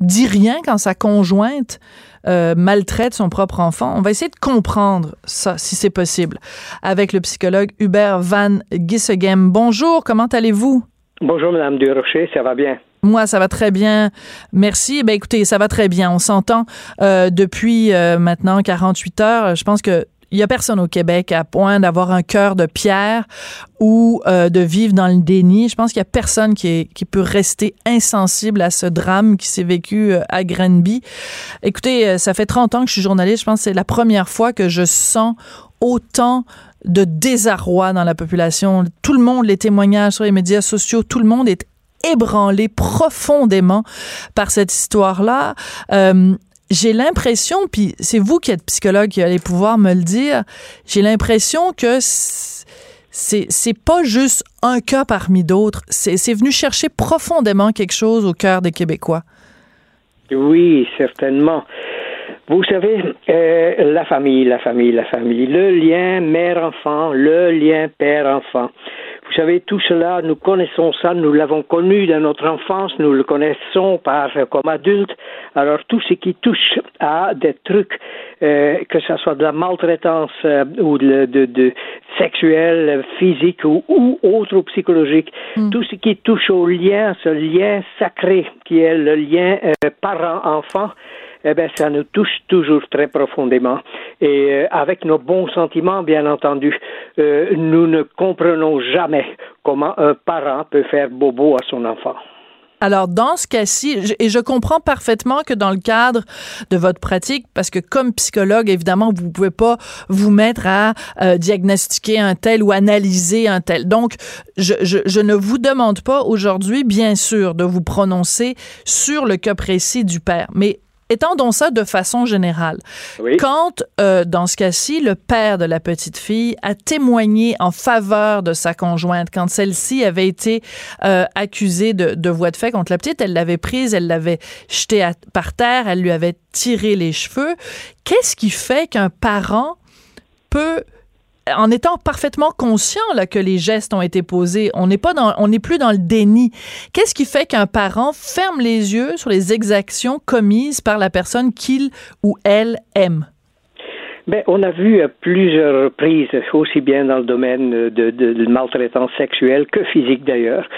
dit rien quand sa conjointe euh, maltraite son propre enfant. On va essayer de comprendre ça, si c'est possible, avec le psychologue Hubert Van Gissegem. Bonjour, comment allez-vous? Bonjour, Madame Durocher, ça va bien? Moi, ça va très bien. Merci. Ben, écoutez, ça va très bien. On s'entend depuis maintenant 48 heures. Je pense que il y a personne au Québec à point d'avoir un cœur de pierre ou euh, de vivre dans le déni. Je pense qu'il y a personne qui, est, qui peut rester insensible à ce drame qui s'est vécu euh, à Granby. Écoutez, euh, ça fait 30 ans que je suis journaliste. Je pense que c'est la première fois que je sens autant de désarroi dans la population. Tout le monde, les témoignages sur les médias sociaux, tout le monde est ébranlée profondément par cette histoire-là. Euh, j'ai l'impression, puis c'est vous qui êtes psychologue qui allez pouvoir me le dire, j'ai l'impression que c'est c'est pas juste un cas parmi d'autres. C'est venu chercher profondément quelque chose au cœur des Québécois. Oui, certainement. Vous savez, euh, la famille, la famille, la famille, le lien mère-enfant, le lien père-enfant. Vous savez, tout cela, nous connaissons ça, nous l'avons connu dans notre enfance, nous le connaissons par comme adultes. Alors tout ce qui touche à des trucs, euh, que ce soit de la maltraitance euh, ou de, de, de sexuelle, physique ou, ou autre ou psychologique, mm. tout ce qui touche au lien, ce lien sacré qui est le lien euh, parent-enfant, eh bien, ça nous touche toujours très profondément. Et euh, avec nos bons sentiments, bien entendu, euh, nous ne comprenons jamais comment un parent peut faire bobo à son enfant. Alors, dans ce cas-ci, et je comprends parfaitement que dans le cadre de votre pratique, parce que comme psychologue, évidemment, vous pouvez pas vous mettre à euh, diagnostiquer un tel ou analyser un tel. Donc, je ne vous demande pas aujourd'hui, bien sûr, de vous prononcer sur le cas précis du père. Mais étendons ça de façon générale. Quand, euh, dans ce cas-ci, le père de la petite fille a témoigné en faveur de sa conjointe, quand celle-ci avait été euh, accusée de, de voie de fait contre la petite, elle l'avait prise, elle l'avait jetée par terre, elle lui avait tiré les cheveux. Qu'est-ce qui fait qu'un parent peut en étant parfaitement conscient que les gestes ont été posés, on n'est pas dans, on n'est plus dans le déni. Qu'est-ce qui fait qu'un parent ferme les yeux sur les exactions commises par la personne qu'il ou elle aime? Ben, on a vu à plusieurs reprises, aussi bien dans le domaine de, de maltraitance sexuelle que physique d'ailleurs,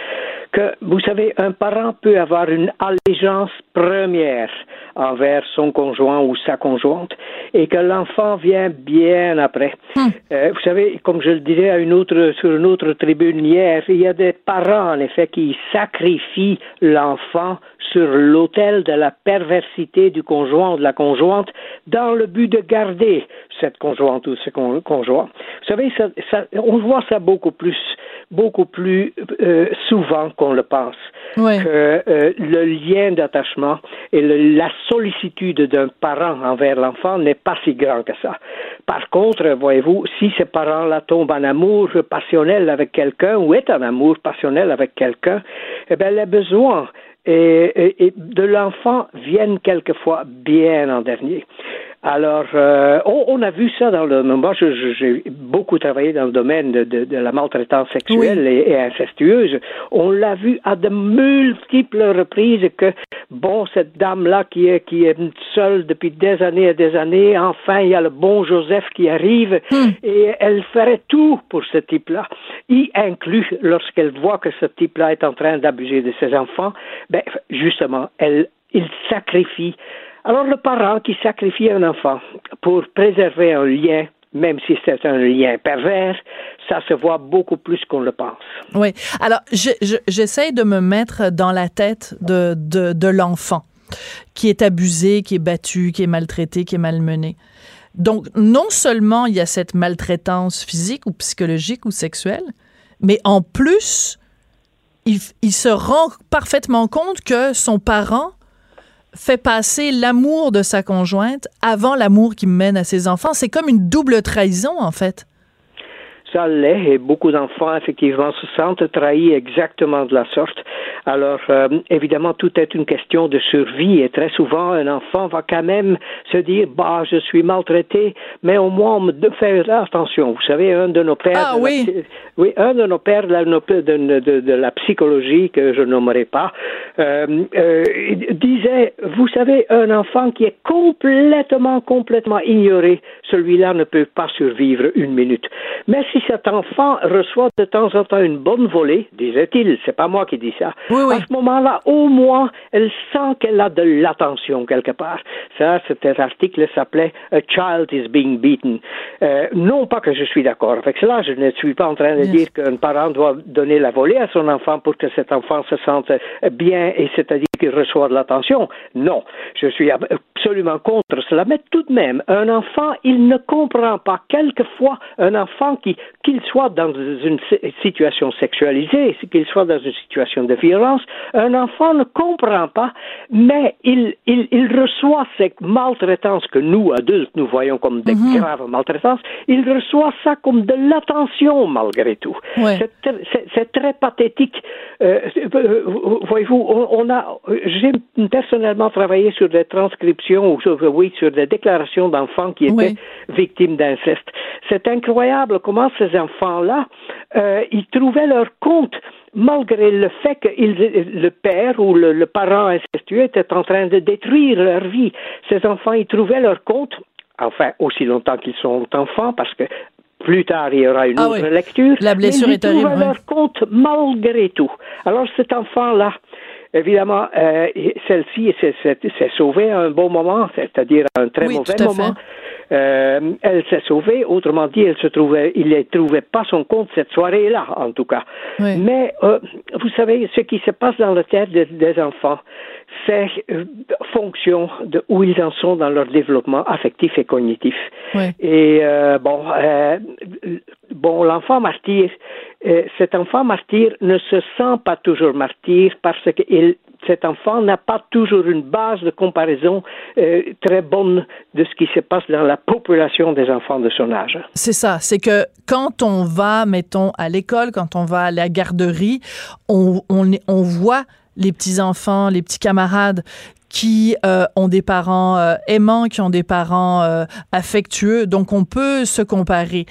que, vous savez, un parent peut avoir une allégeance première envers son conjoint ou sa conjointe et que l'enfant vient bien après. Hmm. Euh, vous savez, comme je le disais à une autre, sur une autre tribune hier, il y a des parents, en effet, qui sacrifient l'enfant sur l'autel de la perversité du conjoint ou de la conjointe dans le but de garder cette conjointe ou ce conjoint. Vous savez, ça, ça, on voit ça beaucoup plus, beaucoup plus euh, souvent qu'on le pense. Que euh, le lien d'attachement et la sollicitude d'un parent envers l'enfant n'est pas si grand que ça. Par contre, voyez-vous, si ce parent-là tombe en amour passionnel avec quelqu'un ou est en amour passionnel avec quelqu'un, eh bien, les besoins et, et de l'enfant viennent quelquefois bien en dernier. Alors, euh, on, a vu ça dans le. Moi, j'ai beaucoup travaillé dans le domaine de, de, de la maltraitance sexuelle et, incestueuse. On l'a vu à de multiples reprises que, bon, cette dame-là qui est, qui est seule depuis des années et des années, enfin, il y a le bon Joseph qui arrive hmm. et elle ferait tout pour ce type-là, y inclut lorsqu'elle voit que ce type-là est en train d'abuser de ses enfants, ben, justement, elle, il sacrifie alors le parent qui sacrifie un enfant pour préserver un lien, même si c'est un lien pervers, ça se voit beaucoup plus qu'on le pense. Oui. Alors, j'essaie de me mettre dans la tête de, de, l'enfant qui est abusé, qui est battu, qui est maltraité, qui est malmené. Donc, non seulement il y a cette maltraitance physique ou psychologique ou sexuelle, mais en plus, il se rend parfaitement compte que son parent fait passer l'amour de sa conjointe avant l'amour qui mène à ses enfants. C'est comme une double trahison, en fait. Ça l'est, et beaucoup d'enfants, effectivement, se sentent trahis exactement de la sorte. Alors, euh, évidemment, tout est une question de survie, et très souvent, un enfant va quand même se dire, bah, je suis maltraité, mais au moins, on me fait attention. Vous savez, un de nos pères... Ah, oui. oui, un de nos pères de, de, de, la psychologie, que je nommerai pas, euh, euh, disait, vous savez, un enfant qui est complètement, complètement ignoré, celui-là ne peut pas survivre une minute. Mais si cet enfant reçoit de temps en temps une bonne volée, disait-il, c'est pas moi qui dis ça, à ce moment-là, au moins, elle sent qu'elle a de l'attention quelque part. Ça, cet article s'appelait A Child is being beaten. Euh, non pas que je suis d'accord avec cela, je ne suis pas en train de dire qu'un parent doit donner la volée à son enfant pour que cet enfant se sente bien et c'est-à-dire qu'il reçoit de l'attention. Non, je suis absolument contre cela, mais tout de même, un enfant, il ne comprend pas quelquefois un enfant qui qu'il soit dans une situation sexualisée, qu'il soit dans une situation de violence, un enfant ne comprend pas, mais il, il, il reçoit cette maltraitance que nous, adultes, nous voyons comme des mhm. graves maltraitances, il reçoit ça comme de l'attention malgré tout. C'est très pathétique. Euh, euh, voyez-vous, on, a, j'ai personnellement travaillé sur des transcriptions ou sur, oui, sur des déclarations d'enfants qui étaient victimes d'inceste. C'est incroyable comment ces enfants-là, euh, ils trouvaient leur compte malgré le fait que le père ou le, parent incestueux était en train de détruire leur vie. Ces enfants, ils trouvaient leur compte, enfin, aussi longtemps qu'ils sont enfants, parce que plus tard, il y aura une ah autre lecture. La blessure mais est terrible. Ils trouvaient leur compte malgré tout. Alors, cet enfant-là, évidemment, euh, celle-ci s'est sauvée à un bon moment, c'est-à-dire à un très mauvais moment. Euh, elle s'est sauvée, autrement dit, elle se trouvait, il ne trouvait pas son compte cette soirée-là, en tout cas. Mais euh, vous savez, ce qui se passe dans la tête des enfants, c'est euh, fonction de où ils en sont dans leur développement affectif et cognitif. Et euh, bon, euh, bon, l'enfant martyr, cet enfant martyr ne se sent pas toujours martyr parce que cet enfant n'a pas toujours une base de comparaison très bonne de ce qui se passe dans la population des enfants de son âge. C'est ça, c'est que quand on va, mettons, à l'école, quand on va à la garderie, on, voit les petits-enfants, les petits camarades qui euh, ont des parents euh, aimants, qui ont des parents euh, affectueux. Donc, on peut se comparer.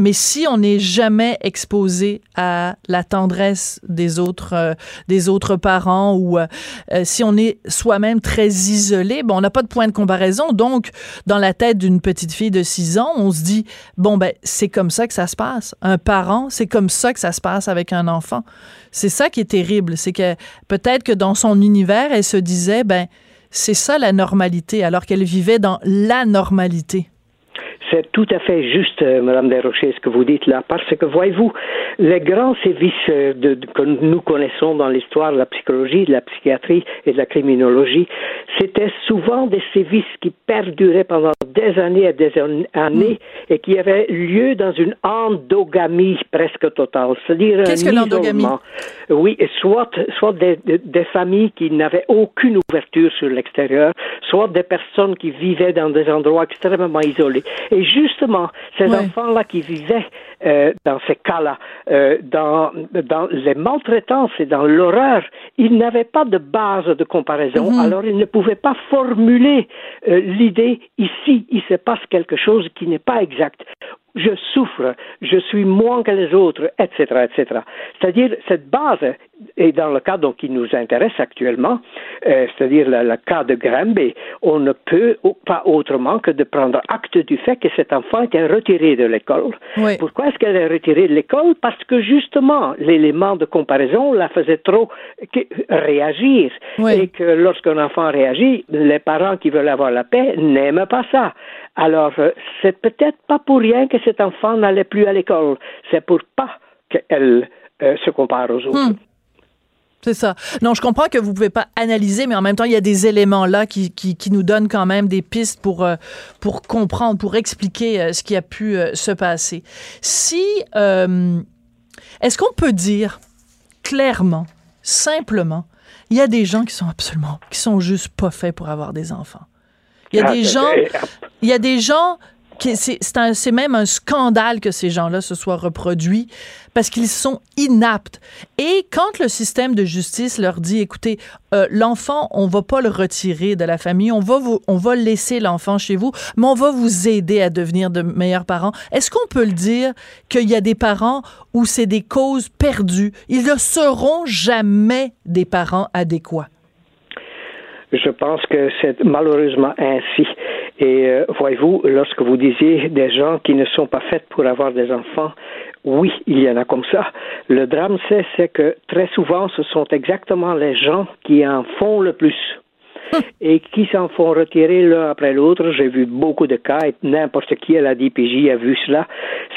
Mais si on n'est jamais exposé à la tendresse des autres, euh, des autres parents ou euh, euh, si on est soi-même très isolé, bon, on n'a pas de point de comparaison. Donc, dans la tête d'une petite fille de 6 ans, on se dit, bon, ben, c'est comme ça que ça se passe. Un parent, c'est comme ça que ça se passe avec un enfant. C'est ça qui est terrible. C'est que peut-être que dans son univers, elle se disait, ben, c'est ça la normalité, alors qu'elle vivait dans la normalité. C'est tout à fait juste, euh, Madame Desrochers, ce que vous dites là, parce que voyez-vous, les grands sévices euh, de, que nous connaissons dans l'histoire de la psychologie, de la psychiatrie et de la criminologie, c'était souvent des sévices qui perduraient pendant des années et des années et qui avaient lieu dans une endogamie presque totale, c'est-à-dire Qu'est-ce que l'endogamie? Oui, soit soit des, des familles qui n'avaient aucune ouverture sur l'extérieur, soit des personnes qui vivaient dans des endroits extrêmement isolés. Et justement, ces enfants-là qui vivaient euh, dans ces cas-là, euh, dans, dans les maltraitances et dans l'horreur, ils n'avaient pas de base de comparaison, mhm. alors ils ne pouvaient pas formuler euh, l'idée ici, il se passe quelque chose qui n'est pas exact je souffre, je suis moins que les autres, etc., etc. C'est-à-dire, cette base, et dans le cas donc, qui nous intéresse actuellement, euh, c'est-à-dire le, cas de Granby, on ne peut pas autrement que de prendre acte du fait que cet enfant était retiré de l'école. Pourquoi est-ce qu'elle est retirée de l'école? Parce que justement, l'élément de comparaison la faisait trop réagir. Et que lorsqu'un enfant réagit, les parents qui veulent avoir la paix n'aiment pas ça. Alors, euh, c'est peut-être pas pour rien que cet enfant n'allait plus à l'école. C'est pour pas qu'elle euh, se compare aux autres. Hmm. C'est ça. Non, je comprends que vous pouvez pas analyser, mais en même temps, il y a des éléments là qui, qui, nous donnent quand même des pistes pour, euh, pour comprendre, pour expliquer ce qui a pu se passer. Si, est-ce qu'on peut dire clairement, simplement, il y a des gens qui sont absolument, qui sont juste pas faits pour avoir des enfants. Il y a des gens, il y a des gens c'est même un scandale que ces gens-là se soient reproduits parce qu'ils sont inaptes. Et quand le système de justice leur dit, écoutez, euh, l'enfant, on va pas le retirer de la famille, on va vous, on va laisser l'enfant chez vous, mais on va vous aider à devenir de meilleurs parents. Est-ce qu'on peut le dire qu'il y a des parents où c'est des causes perdues? Ils ne seront jamais des parents adéquats. Je pense que c'est malheureusement ainsi. Et euh, voyez-vous, lorsque vous disiez des gens qui ne sont pas faits pour avoir des enfants, oui, il y en a comme ça. Le drame, c'est que très souvent, ce sont exactement les gens qui en font le plus et qui s'en font retirer l'un après l'autre. J'ai vu beaucoup de cas et n'importe qui à la DPJ a vu cela.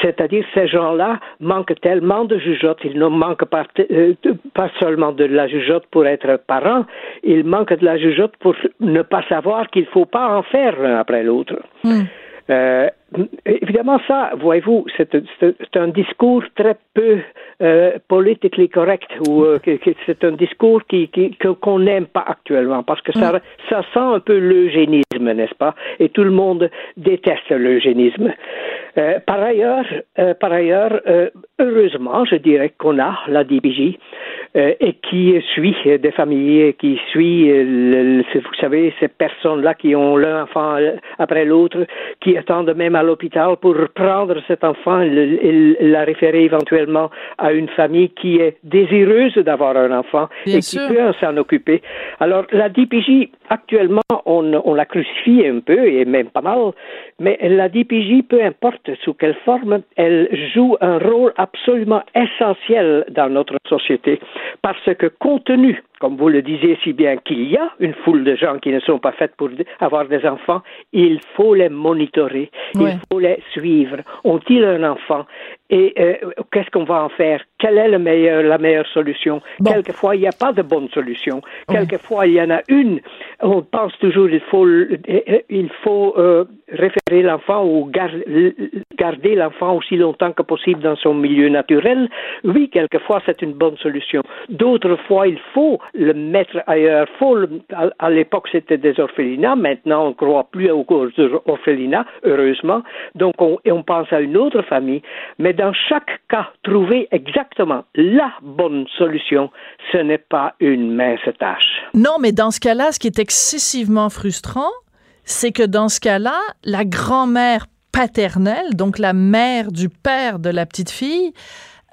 C'est-à-dire ces gens-là manquent tellement de jugeote. Ils ne manquent pas, euh, pas seulement de la jugeote pour être parents, ils manquent de la jugeote pour ne pas savoir qu'il ne faut pas en faire l'un après l'autre. Hmm. Euh, évidemment, ça, voyez-vous, c'est un discours très peu euh, politically correct ou euh, c'est un discours qui, qu'on n'aime pas actuellement parce que ça, mm. ça sent un peu l'eugénisme, n'est-ce pas? Et tout le monde déteste l'eugénisme. Euh, par ailleurs, euh, par ailleurs, euh, heureusement, je dirais qu'on a la DPJ et qui suit des familles, qui suit, vous savez, ces personnes-là qui ont l'un enfant après l'autre, qui attendent même à l'hôpital pour prendre cet enfant. Et la référer éventuellement à une famille qui est désireuse d'avoir un enfant et qui peut s'en occuper. Alors, la DPJ, actuellement, on, on la crucifie un peu et même pas mal, mais la DPJ, peu importe sous quelle forme, elle joue un rôle absolument essentiel dans notre société. Parce que compte tenu comme vous le disiez si bien, qu'il y a une foule de gens qui ne sont pas faits pour avoir des enfants, il faut les monitorer, il faut les suivre. Ont-ils un enfant? Et euh, qu'est-ce qu'on va en faire? Quelle est le meilleur, la meilleure solution? Quelquefois, il n'y a pas de bonne solution. Quelquefois, il y en a une. On pense toujours qu'il faut, il faut euh, référer l'enfant ou garder l'enfant aussi longtemps que possible dans son milieu naturel. Oui, quelquefois, c'est une bonne solution. D'autres fois, il faut le mettre ailleurs. Faut à, l'époque, c'était des orphelinats. Maintenant, on ne croit plus aux orphelinats, heureusement. Donc, on, on pense à une autre famille. Mais dans chaque cas, trouver exactement la bonne solution, ce n'est pas une mince tâche. Non, mais dans ce cas-là, ce qui est excessivement frustrant, c'est que dans ce cas-là, la grand-mère paternelle, donc la mère du père de la petite fille,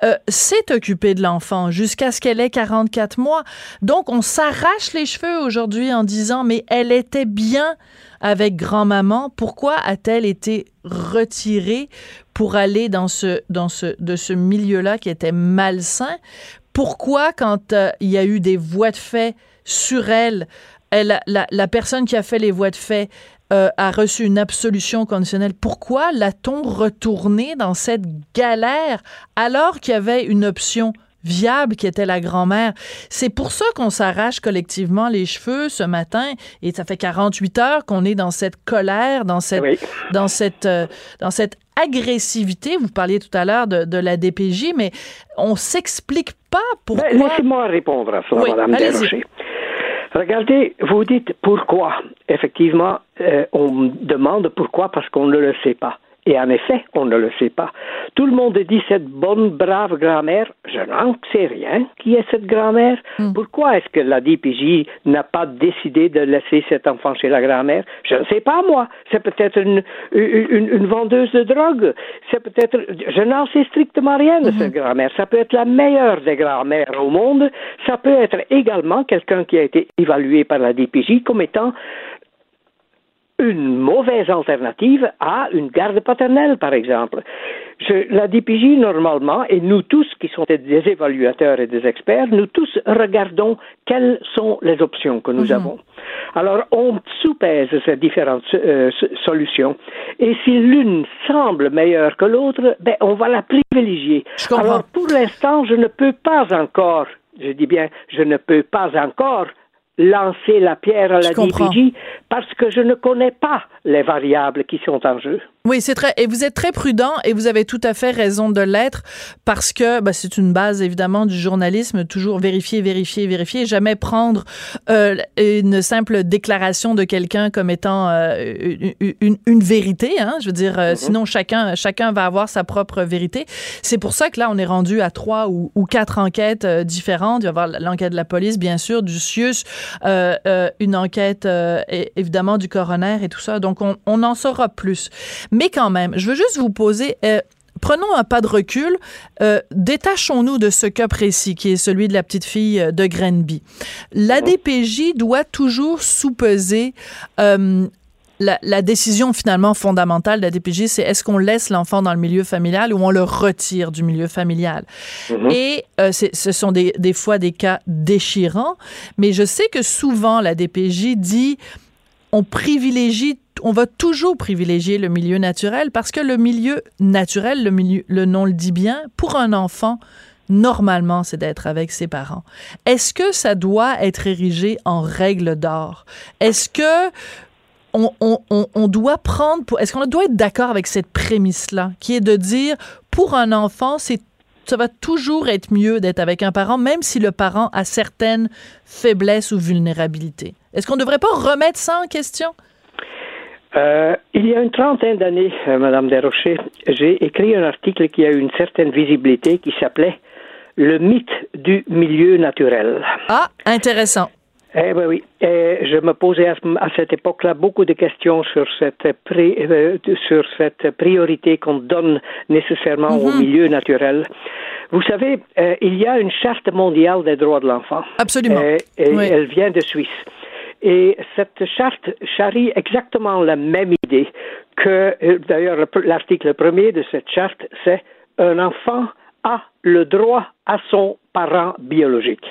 euh, s'est occupée de l'enfant jusqu'à ce qu'elle ait 44 mois. Donc, on s'arrache les cheveux aujourd'hui en disant, mais elle était bien avec grand-maman. Pourquoi a-t-elle été retirée pour aller dans ce, dans ce, de ce milieu-là qui était malsain? Pourquoi, quand euh, il y a eu des voies de fait sur elle, la, la, personne qui a fait les voies de fait euh, a reçu une absolution conditionnelle. Pourquoi l'a-t-on retourné dans cette galère alors qu'il y avait une option viable qui était la grand-mère? C'est pour ça qu'on s'arrache collectivement les cheveux ce matin et ça fait 48 heures qu'on est dans cette colère, dans cette dans cette euh, dans cette agressivité. Vous parliez tout à l'heure de, la DPJ, mais on s'explique pas pourquoi. Laissez-moi répondre à ça, Madame Desrochers. Regardez, vous dites pourquoi. Effectivement, euh, on demande pourquoi parce qu'on ne le sait pas. Et en effet, on ne le sait pas. Tout le monde dit cette bonne, brave grand-mère. Je n'en sais rien qui est cette grand-mère. Hmm. Pourquoi est-ce que la DPJ n'a pas décidé de laisser cet enfant chez la grand-mère? Je ne sais pas, moi. C'est peut-être une, une, vendeuse de drogue. C'est peut-être, je n'en sais strictement rien de hmm. cette grand-mère. Ça peut être la meilleure des grand-mères au monde. Ça peut être également quelqu'un qui a été évalué par la DPJ comme étant une mauvaise alternative à une garde paternelle, par exemple. la DPJ, normalement, et nous tous qui sommes des évaluateurs et des experts, nous tous regardons quelles sont les options que nous mhm. avons. Alors, on soupèse ces différentes euh, solutions. Et si l'une semble meilleure que l'autre, ben, on va la privilégier. Alors, pour l'instant, je ne peux pas encore, je dis bien, je ne peux pas encore lancer la pierre à la DPJ parce que je ne connais pas les variables qui sont en jeu. Oui, c'est très et vous êtes très prudent et vous avez tout à fait raison de l'être parce que bah, c'est une base évidemment du journalisme toujours vérifier, vérifier, vérifier, jamais prendre euh, une simple déclaration de quelqu'un comme étant euh, une, une, vérité. Hein, je veux dire, euh, mm-hmm. sinon chacun chacun va avoir sa propre vérité. C'est pour ça que là on est rendu à trois ou, ou quatre enquêtes différentes. Il va y avoir l'enquête de la police, bien sûr, du CIUS, une enquête évidemment du coroner et tout ça. Donc on, on en saura plus. Mais quand même, je veux juste vous poser... Euh, prenons un pas de recul, euh, détachons-nous de ce cas précis qui est celui de la petite fille euh, de Grenby. La DPJ doit toujours sous-peser la, décision finalement fondamentale de la DPJ, c'est est-ce qu'on laisse l'enfant dans le milieu familial ou on le retire du milieu familial? Mm-hmm. Et ce sont des, des, fois des cas déchirants, mais je sais que souvent la DPJ dit on privilégie on va toujours privilégier le milieu naturel parce que le milieu naturel, le, milieu, le nom le dit bien, pour un enfant, normalement, c'est d'être avec ses parents. Est-ce que ça doit être érigé en règle d'or? Est-ce que on, on, on doit prendre, est-ce qu'on doit être d'accord avec cette prémisse-là, qui est de dire, pour un enfant, c'est ça va toujours être mieux d'être avec un parent, même si le parent a certaines faiblesses ou vulnérabilités? Est-ce qu'on ne devrait pas remettre ça en question? Euh, il y a une trentaine d'années, euh, Madame Desrochers, j'ai écrit un article qui a eu une certaine visibilité qui s'appelait Le mythe du milieu naturel. Ah, intéressant. Eh ben oui, Et je me posais à, cette époque-là beaucoup de questions sur cette, euh, sur cette priorité qu'on donne nécessairement au mhm. milieu naturel. Vous savez, euh, il y a une charte mondiale des droits de l'enfant. Absolument. et Elle vient de Suisse. Et cette charte charrie exactement la même idée que, euh, d'ailleurs, l'article premier de cette charte, c'est un enfant a le droit à son parent biologique.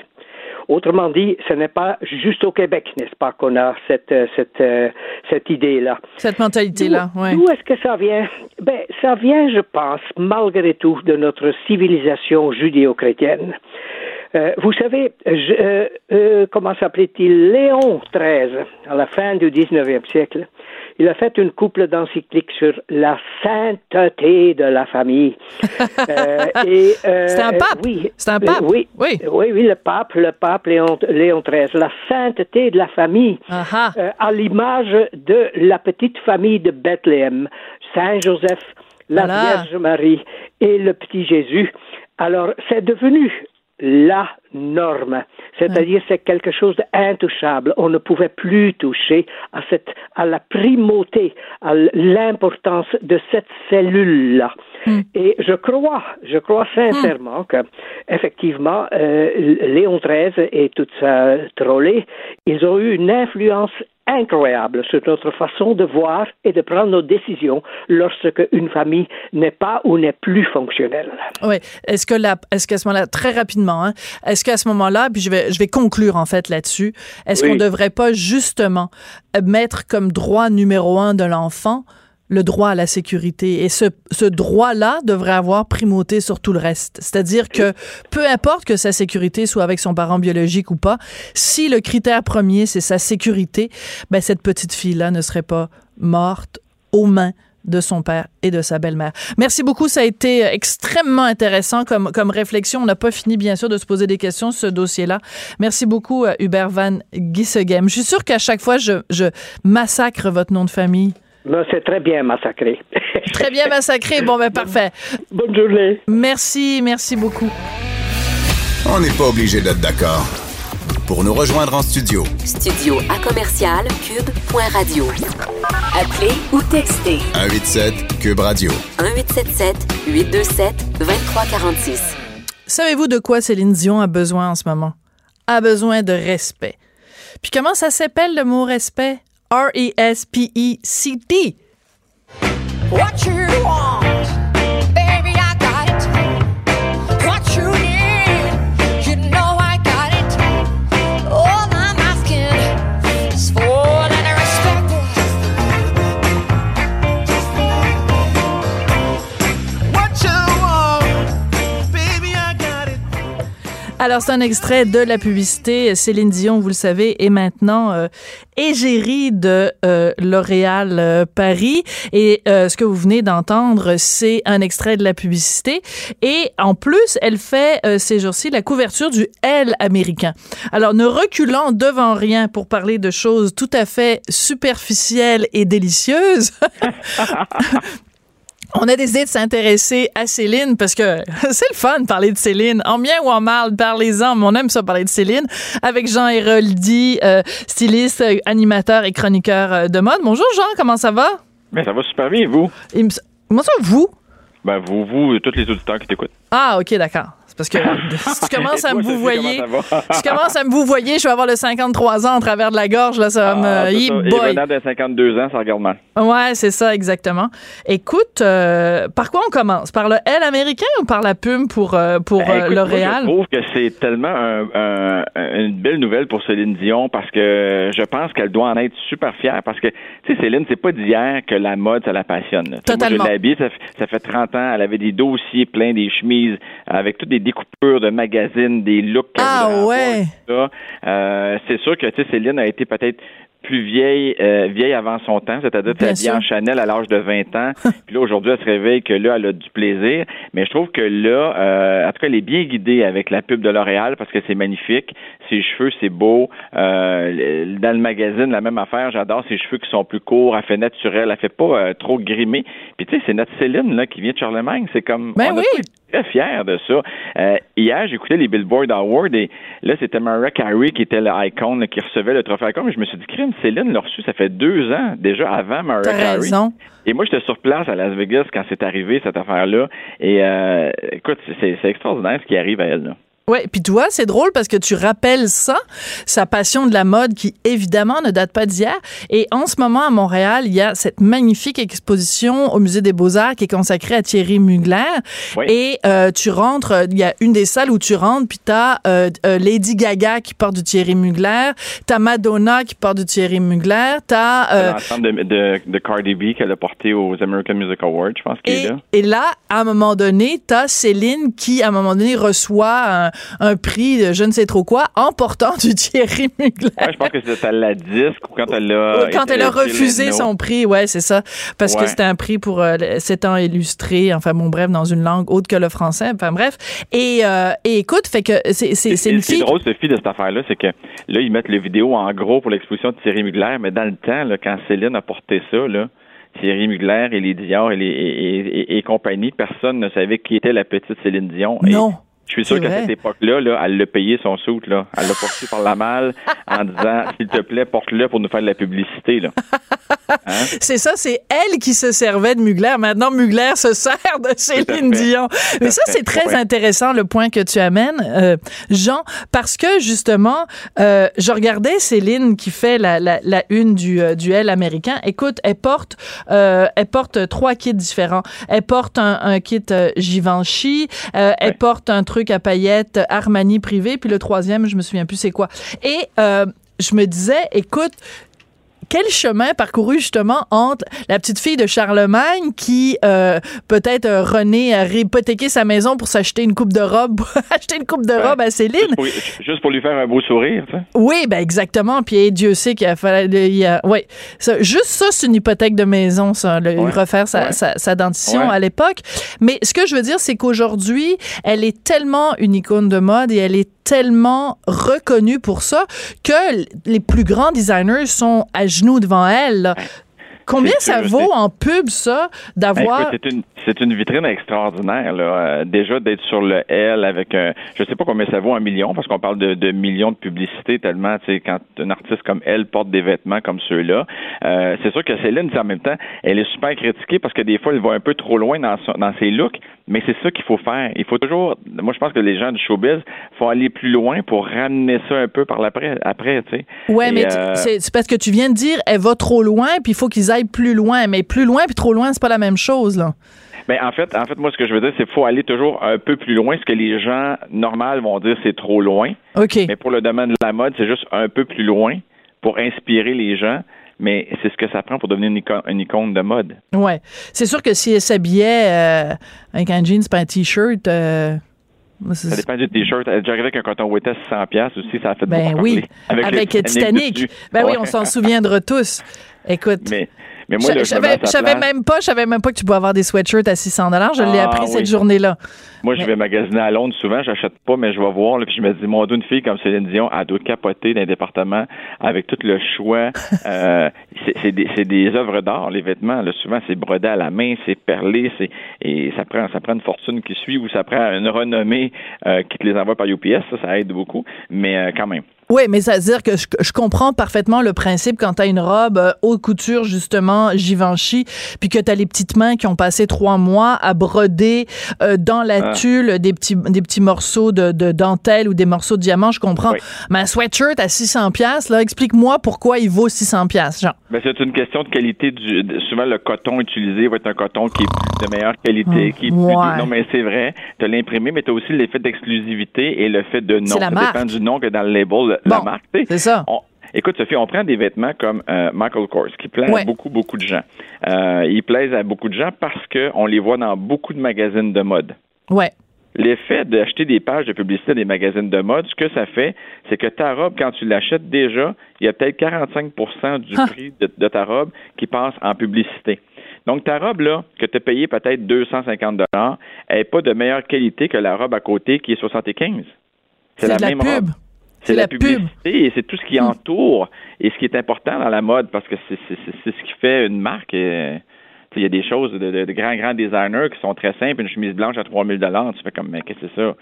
Autrement dit, ce n'est pas juste au Québec, n'est-ce pas, qu'on a cette, euh, cette, euh, cette idée-là. Cette mentalité-là, oui. D'où est-ce que ça vient? Ben, ça vient, je pense, malgré tout, de notre civilisation judéo-chrétienne. Euh, vous savez, je, euh, comment s'appelait-il? Léon XIII, à la fin du 19e siècle, il a fait une couple d'encycliques sur la sainteté de la famille. euh, euh, c'est un pape. Oui, c'est un pape. oui, oui, oui, oui, le pape, le pape Léon, Léon XIII. La sainteté de la famille, euh, à l'image de la petite famille de Bethléem, Saint Joseph, la Vierge Marie et le petit Jésus. Alors, c'est devenu la norme. C'est-à-dire c'est quelque chose d'intouchable. On ne pouvait plus toucher à cette à la primauté, à l'importance de cette cellule-là. Hmm. Et je crois, je crois sincèrement que effectivement euh, Léon XIII et toute sa trollée, ils ont eu une influence incroyable sur notre façon de voir et de prendre nos décisions lorsque une famille n'est pas ou n'est plus fonctionnelle. Oui. Est-ce que là, est-ce qu'à ce, moment-là, très rapidement, hein, est-ce qu'à ce moment-là, puis je vais, je vais conclure en fait là-dessus, est-ce qu'on ne devrait pas justement mettre comme droit numéro un de l'enfant le droit à la sécurité. Et ce, ce droit-là devrait avoir primauté sur tout le reste. C'est-à-dire que peu importe que sa sécurité soit avec son parent biologique ou pas, si le critère premier, c'est sa sécurité, ben, cette petite fille-là ne serait pas morte aux mains de son père et de sa belle-mère. Merci beaucoup, ça a été extrêmement intéressant comme, comme réflexion. On n'a pas fini, bien sûr, de se poser des questions sur ce dossier-là. Merci beaucoup, euh, Hubert Van Gissegem. Je suis sûr qu'à chaque fois, je, je massacre votre nom de famille. Ben, c'est très bien massacré. très bien massacré. Bon, ben parfait. Bonne journée. Merci, merci beaucoup. On n'est pas obligé d'être d'accord. Pour nous rejoindre en studio. Studio à commercial cube.radio. Appelez ou textez. 187 cube radio. 1877 827 2346. Savez-vous de quoi Céline Dion a besoin en ce moment? A besoin de respect. Puis comment ça s'appelle le mot respect? R E S P E C T. What you want? Alors, c'est un extrait de la publicité. Céline Dion, vous le savez, est maintenant euh, égérie de euh, L'Oréal euh, Paris. Et euh, ce que vous venez d'entendre, c'est un extrait de la publicité. Et en plus, elle fait ces jours-ci la couverture du L américain. Alors, ne reculant devant rien pour parler de choses tout à fait superficielles et délicieuses, on a décidé de s'intéresser à Céline parce que c'est le fun de parler de Céline. En bien ou en mal, parlez-en, mais on aime ça parler de Céline. Avec Jean Héroldi, euh, styliste, animateur et chroniqueur euh, de mode. Bonjour Jean, comment ça va? Mais ça va super bien, vous? Comment ça, vous? Ben, vous, vous, tous les auditeurs qui t'écoutent. Ah, OK, d'accord. Parce que si tu commences à me vous voyer, si tu commences à me vous voyer, je vais avoir le 53 ans en travers de la gorge, là, ça va ah, me. Et venant de 52 ans, ça regarde mal. Ouais, c'est ça, exactement. Écoute, euh, par quoi on commence? Par le L américain ou par la pub pour, euh, pour ben, euh, L'Oréal? Je trouve que c'est tellement une belle nouvelle pour Céline Dion parce que je pense qu'elle doit en être super fière parce que, tu sais, Céline, c'est pas d'hier que la mode, ça la passionne. Totalement. Moi, je ça, ça fait 30 ans, elle avait des dossiers pleins, des chemises avec toutes des coupures de magazines, des looks. Ah ouais. Euh, c'est sûr que Céline a été peut-être plus vieille, euh, vieille avant son temps, c'est-à-dire qu'elle vient en Chanel à l'âge de 20 ans, puis là aujourd'hui elle se réveille que là elle a du plaisir, mais je trouve que là, euh, en tout cas elle est bien guidée avec la pub de L'Oréal parce que c'est magnifique, ses cheveux c'est beau, euh, dans le magazine la même affaire, j'adore ses cheveux qui sont plus courts, elle fait naturel, elle fait pas trop grimé, puis tu sais c'est notre Céline là qui vient de Charlemagne, c'est comme ben oui très fier de ça. Euh, hier, j'écoutais les Billboard Awards et là, c'était Mariah Carey qui était l'icône qui recevait le trophée icône. Mais je me suis dit, crime, Céline l'a reçu, ça fait deux ans déjà avant Mariah Carey. Raison. Et moi, j'étais sur place à Las Vegas quand c'est arrivé, cette affaire-là. Et euh, écoute, c'est extraordinaire ce qui arrive à elle. Là. Ouais, puis toi, c'est drôle parce que tu rappelles ça, sa passion de la mode qui évidemment ne date pas d'hier. Et en ce moment à Montréal, il y a cette magnifique exposition au musée des Beaux-Arts qui est consacrée à Thierry Mugler. Et euh, tu rentres, il y a une des salles où tu rentres, puis t'as euh, euh, Lady Gaga qui porte du Thierry Mugler, t'as Madonna qui porte du Thierry Mugler, t'as euh, l'ensemble de, de, de, Cardi B qu'elle a porté aux American Music Awards, je pense qu'il est là. Et là, à un moment donné, t'as Céline qui, à un moment donné, reçoit un, un prix de je ne sais trop quoi en portant du Thierry Mugler. Ouais, je pense que c'était la disque ou quand elle a quand elle a refusé son prix, ouais, c'est ça, parce que c'était un prix pour euh, 7 ans illustré, enfin bon bref dans une langue autre que le français, enfin bref. Et, euh, et écoute, fait que c'est c'est c'est une fille. C'est drôle Sophie de cette affaire-là, c'est que là ils mettent les vidéos en gros pour l'exposition de Thierry Mugler, mais dans le temps là, quand Céline a porté ça là. Thierry Mugler et les Dior et, les, et, et, et, compagnie, personne ne savait qui était la petite Céline Dion. Non. Je suis sûr qu'à cette époque-là, là, elle l'a payé son soute, là. Elle l'a porté par la malle en disant S'il te plaît, porte-le pour nous faire de la publicité. Là. Hein? C'est ça, c'est elle qui se servait de Mugler. Maintenant, Mugler se sert de Céline Dion. Mais ça, c'est très ouais. intéressant le point que tu amènes, euh, Jean, parce que justement, euh, je regardais Céline qui fait la, la, la une du euh, duel américain. Écoute, elle porte, euh, elle porte trois kits différents. Elle porte un, un kit Givenchy, elle ouais. porte un truc à paillettes Armani privé, puis le troisième, je me souviens plus c'est quoi. Et euh, je me disais, écoute, quel chemin parcouru justement entre la petite fille de Charlemagne qui euh, peut-être euh, René a hypothéqué sa maison pour s'acheter une coupe de robe, acheter une coupe de ouais. robe à Céline? Juste pour, juste pour, lui faire un beau sourire. Sais. Oui, ben exactement. Puis Dieu sait qu'il a fallu, il a, ouais, ça, juste ça c'est une hypothèque de maison, ça, le, ouais. refaire sa, sa, sa dentition à l'époque. Mais ce que je veux dire, c'est qu'aujourd'hui, elle est tellement une icône de mode et elle est tellement reconnue pour ça que les plus grands designers sont à genoux devant elle. Là. Combien ça vaut en pub, ça, d'avoir... C'est une, c'est une vitrine extraordinaire. Là. Euh, déjà, d'être sur le L avec un... Je sais pas combien ça vaut un million, parce qu'on parle de, de, millions de publicités tellement, tu sais, quand un artiste comme elle porte des vêtements comme ceux-là. Euh, c'est sûr que Céline, en même temps, elle est super critiquée parce que des fois, elle va un peu trop loin dans, son, dans ses looks, mais c'est ça qu'il faut faire. Il faut toujours... Moi, je pense que les gens du showbiz faut aller plus loin pour ramener ça un peu par l'après, après, tu sais. Ouais, mais euh... c'est parce que tu viens de dire, elle va trop loin, puis il faut qu'ils aillent plus loin. Mais plus loin puis trop loin, c'est pas la même chose, là. Mais en fait, en fait, moi, ce que je veux dire, c'est qu'il faut aller toujours un peu plus loin. Ce que les gens normaux vont dire, c'est trop loin. OK. Mais pour le domaine de la mode, c'est juste un peu plus loin pour inspirer les gens. Mais c'est ce que ça prend pour devenir une icône, une icône de mode. Ouais. C'est sûr que si elle s'habillait euh, avec un jeans pas un t-shirt. Euh... Ça dépend du t-shirt. Elle est déjà avec un coton ouetté à 600$ aussi, ça a fait ben beaucoup oui. Avec, avec Titanic. Titanic. Ben ouais. oui, on s'en souviendra tous. Écoute. Mais, mais moi, je savais, même pas, je savais même pas que tu pouvais avoir des sweatshirts à 600 dollars. Je l'ai ah, appris oui. cette journée-là. Moi, je vais magasiner à Londres souvent, j'achète pas, mais je vais voir, là, puis je me dis, mon une fille comme Céline Dion, elle doit capoter dans un département avec tout le choix. euh, c'est des, des œuvres d'art, les vêtements. Là, souvent, c'est brodé à la main, c'est perlé, c'est et ça prend, ça prend une fortune qui suit ou ça prend une renommée euh, qui te les envoie par UPS. Ça, ça aide beaucoup, mais euh, quand même. Oui, mais ça veut dire que je, je, comprends parfaitement le principe quand tu as une robe euh, haute couture, justement, Givenchy, puis que tu as les petites mains qui ont passé trois mois à broder euh, dans la ah. tulle des petits, des petits morceaux de, de, dentelle ou des morceaux de diamant, je comprends. Oui. Mais un sweatshirt à 600 pièces là, explique-moi pourquoi il vaut 600 pièces, Jean. Ben, c'est une question de qualité. Du, souvent, le coton utilisé va être un coton qui est de meilleure qualité, mmh. qui est plus... Non, mais c'est vrai, tu as l'imprimé, mais tu as aussi l'effet d'exclusivité et le fait de nom. Ça marque. dépend du nom que dans le label, bon, la marque. C'est ça. On, Écoute, Sophie, on prend des vêtements comme euh, Michael Kors, qui plaisent ouais. à beaucoup, beaucoup de gens. Euh, ils plaisent à beaucoup de gens parce qu'on les voit dans beaucoup de magazines de mode. Ouais. L'effet d'acheter des pages de publicité des magazines de mode, ce que ça fait, c'est que ta robe, quand tu l'achètes déjà, il y a peut-être 45% du prix de, ta robe qui passe en publicité. Donc, ta robe, là, que tu as payée peut-être 250 elle n'est pas de meilleure qualité que la robe à côté qui est 75 C'est la, même robe. C'est la, publicité et c'est tout ce qui entoure et ce qui est important dans la mode parce que c'est ce qui fait une marque. il y a des choses de, grands, grands designers qui sont très simples. Une chemise blanche à 3000 dollars, tu fais comme, mais qu'est-ce que c'est ça?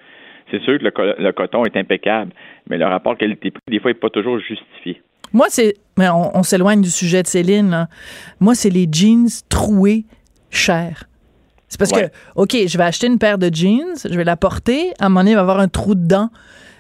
C'est sûr que le, coton est impeccable, mais le rapport qualité-prix, des fois, n'est pas toujours justifié. Moi, c'est. Mais on, s'éloigne du sujet de Céline. Moi, c'est les jeans troués chers. C'est parce que, OK, je vais acheter une paire de jeans, je vais la porter, à un moment donné, il va y avoir un trou dedans.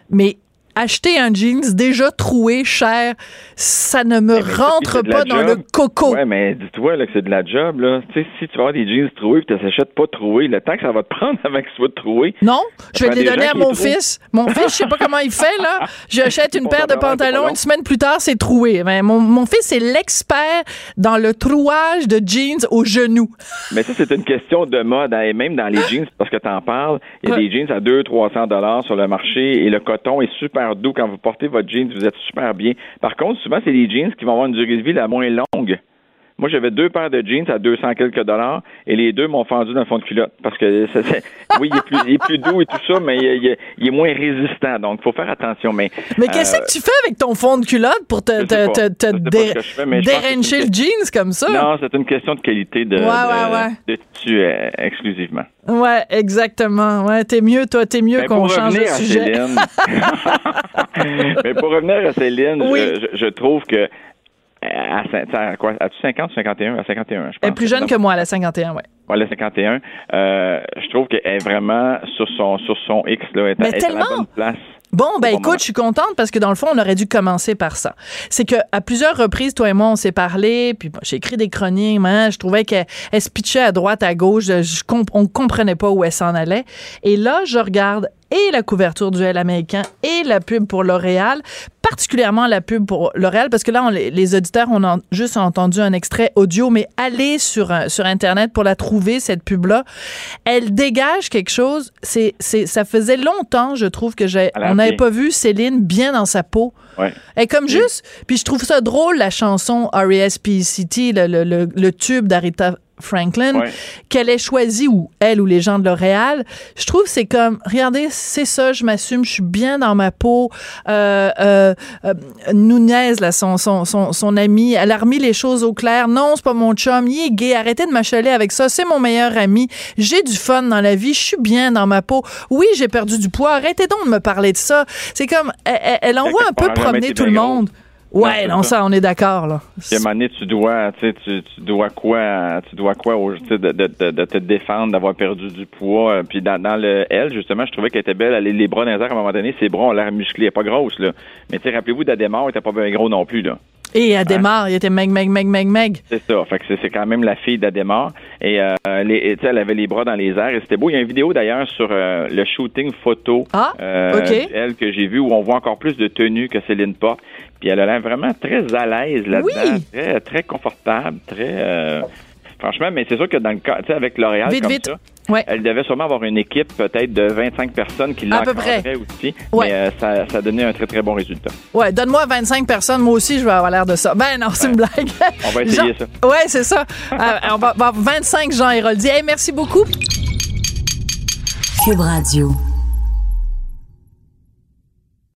Mais acheter un jeans déjà troué, cher, ça ne me rentre pas dans le coco. Ouais, mais dis-toi que c'est de la job. Là. Tu sais, si tu vas avoir des jeans troués et tu t'achètes pas troués, le temps que ça va te prendre avec ce soit troué. Non, je vais les donner à mon fils. Mon fils, je sais pas comment il fait. là. J'achète une paire de pantalons, une semaine plus tard, c'est troué. Mais mon, mon fils, c'est l'expert dans le trouage de jeans aux genoux. Mais ça, c'est une question de mode. Hein, et même dans les jeans, parce que tu en parles, il y a des jeans à 200-300 sur le marché et le coton est super d'où quand vous portez votre jeans, vous êtes super bien. Par contre, souvent, c'est les jeans qui vont avoir une durée de vie la moins longue. Moi, j'avais deux paires de jeans à 200 quelques dollars et les deux m'ont fendu dans le fond de culotte parce que oui, il est, plus, doux et tout ça, mais il, est moins résistant. Donc, il faut faire attention. Mais, mais qu'est-ce euh, que tu fais avec ton fond de culotte pour te, te, te, le jeans comme ça? Non, c'est une question de qualité de, de, tissu euh, exclusivement. Ouais, exactement. Ouais, t'es mieux, toi, t'es mieux qu'on change de sujet. mais pour revenir à Céline, je, je trouve que à, quoi? As-tu 50 ou 51? À 51, je pense. Elle est plus jeune que moi, elle a 51, oui. Ouais, elle a 51. Euh, je trouve qu'elle est vraiment sur son, sur son X, là. Elle, est à la bonne place. Bon, ben écoute, je suis contente parce que dans le fond, on aurait dû commencer par ça. C'est que à plusieurs reprises, toi et moi, on s'est parlé, puis j'ai écrit des chroniques, hein, je trouvais qu'elle se pitchait à droite, à gauche, je, on comprenait pas où elle s'en allait. Et là, je regarde et la couverture du L américain et la pub pour L'Oréal, particulièrement la pub pour L'Oréal, parce que là, les auditeurs, on a juste entendu un extrait audio, mais allez sur, euh, sur Internet pour la trouver, cette pub-là. Elle dégage quelque chose. C'est, c'est, ça faisait longtemps, je trouve, que j'ai, on n'avait pas vu Céline bien dans sa peau. Ouais. Elle comme juste, puis je trouve ça drôle, la chanson le, le, le, le tube d'Arita Franklin, qu'elle ait choisi, ou elle ou les gens de L'Oréal, je trouve c'est comme, regardez, c'est ça, je m'assume, je suis bien dans ma peau. Euh, euh, euh, Nunez, là, son, son, son, son ami, elle a remis les choses au clair. Non, c'est pas mon chum, il est gay, arrêtez de m'achaler avec ça, c'est mon meilleur ami. J'ai du fun dans la vie, je suis bien dans ma peau. Oui, j'ai perdu du poids, arrêtez donc de me parler de ça. C'est comme, elle, envoie un peu promener tout le monde. Ouais, non, ça, on est d'accord, là. À un moment donné, tu dois, tu, tu dois quoi, tu dois quoi, de, de, de, te défendre d'avoir perdu du poids. Euh, puis dans, dans le L, justement, je trouvais qu'elle était belle. Elle, les bras dans les airs, à un moment donné, ses bras ont l'air musclés. Elle pas grosse, là. Mais tu rappelez-vous, d'Adémar, elle était pas bien gros non plus, là. Et Adémar, hein? il était meg, meg, meg, meg, meg. C'est ça. Fait que c'est quand même la fille d'Adémar. Et, euh, les, elle avait les bras dans les airs. Et c'était beau. Il y a une vidéo d'ailleurs sur euh, le shooting photo ah, euh, elle que j'ai vu où on voit encore plus de tenue que Céline porte. Puis elle a l'air vraiment très à l'aise là-dedans, très, très confortable, très. Euh, franchement, mais c'est sûr que dans le cas, tu sais, avec L'Oréal comme ça, elle devait sûrement avoir une équipe peut-être de 25 personnes qui l'encadraient aussi. Mais euh, ça, ça a donné un très, très bon résultat. Ouais, donne-moi 25 personnes, moi aussi, je vais avoir l'air de ça. Ben non, c'est une blague. On va essayer ça. Ouais, c'est ça. Euh, on va avoir 25 Jean Héroldi. Hey, merci beaucoup. Cube Radio.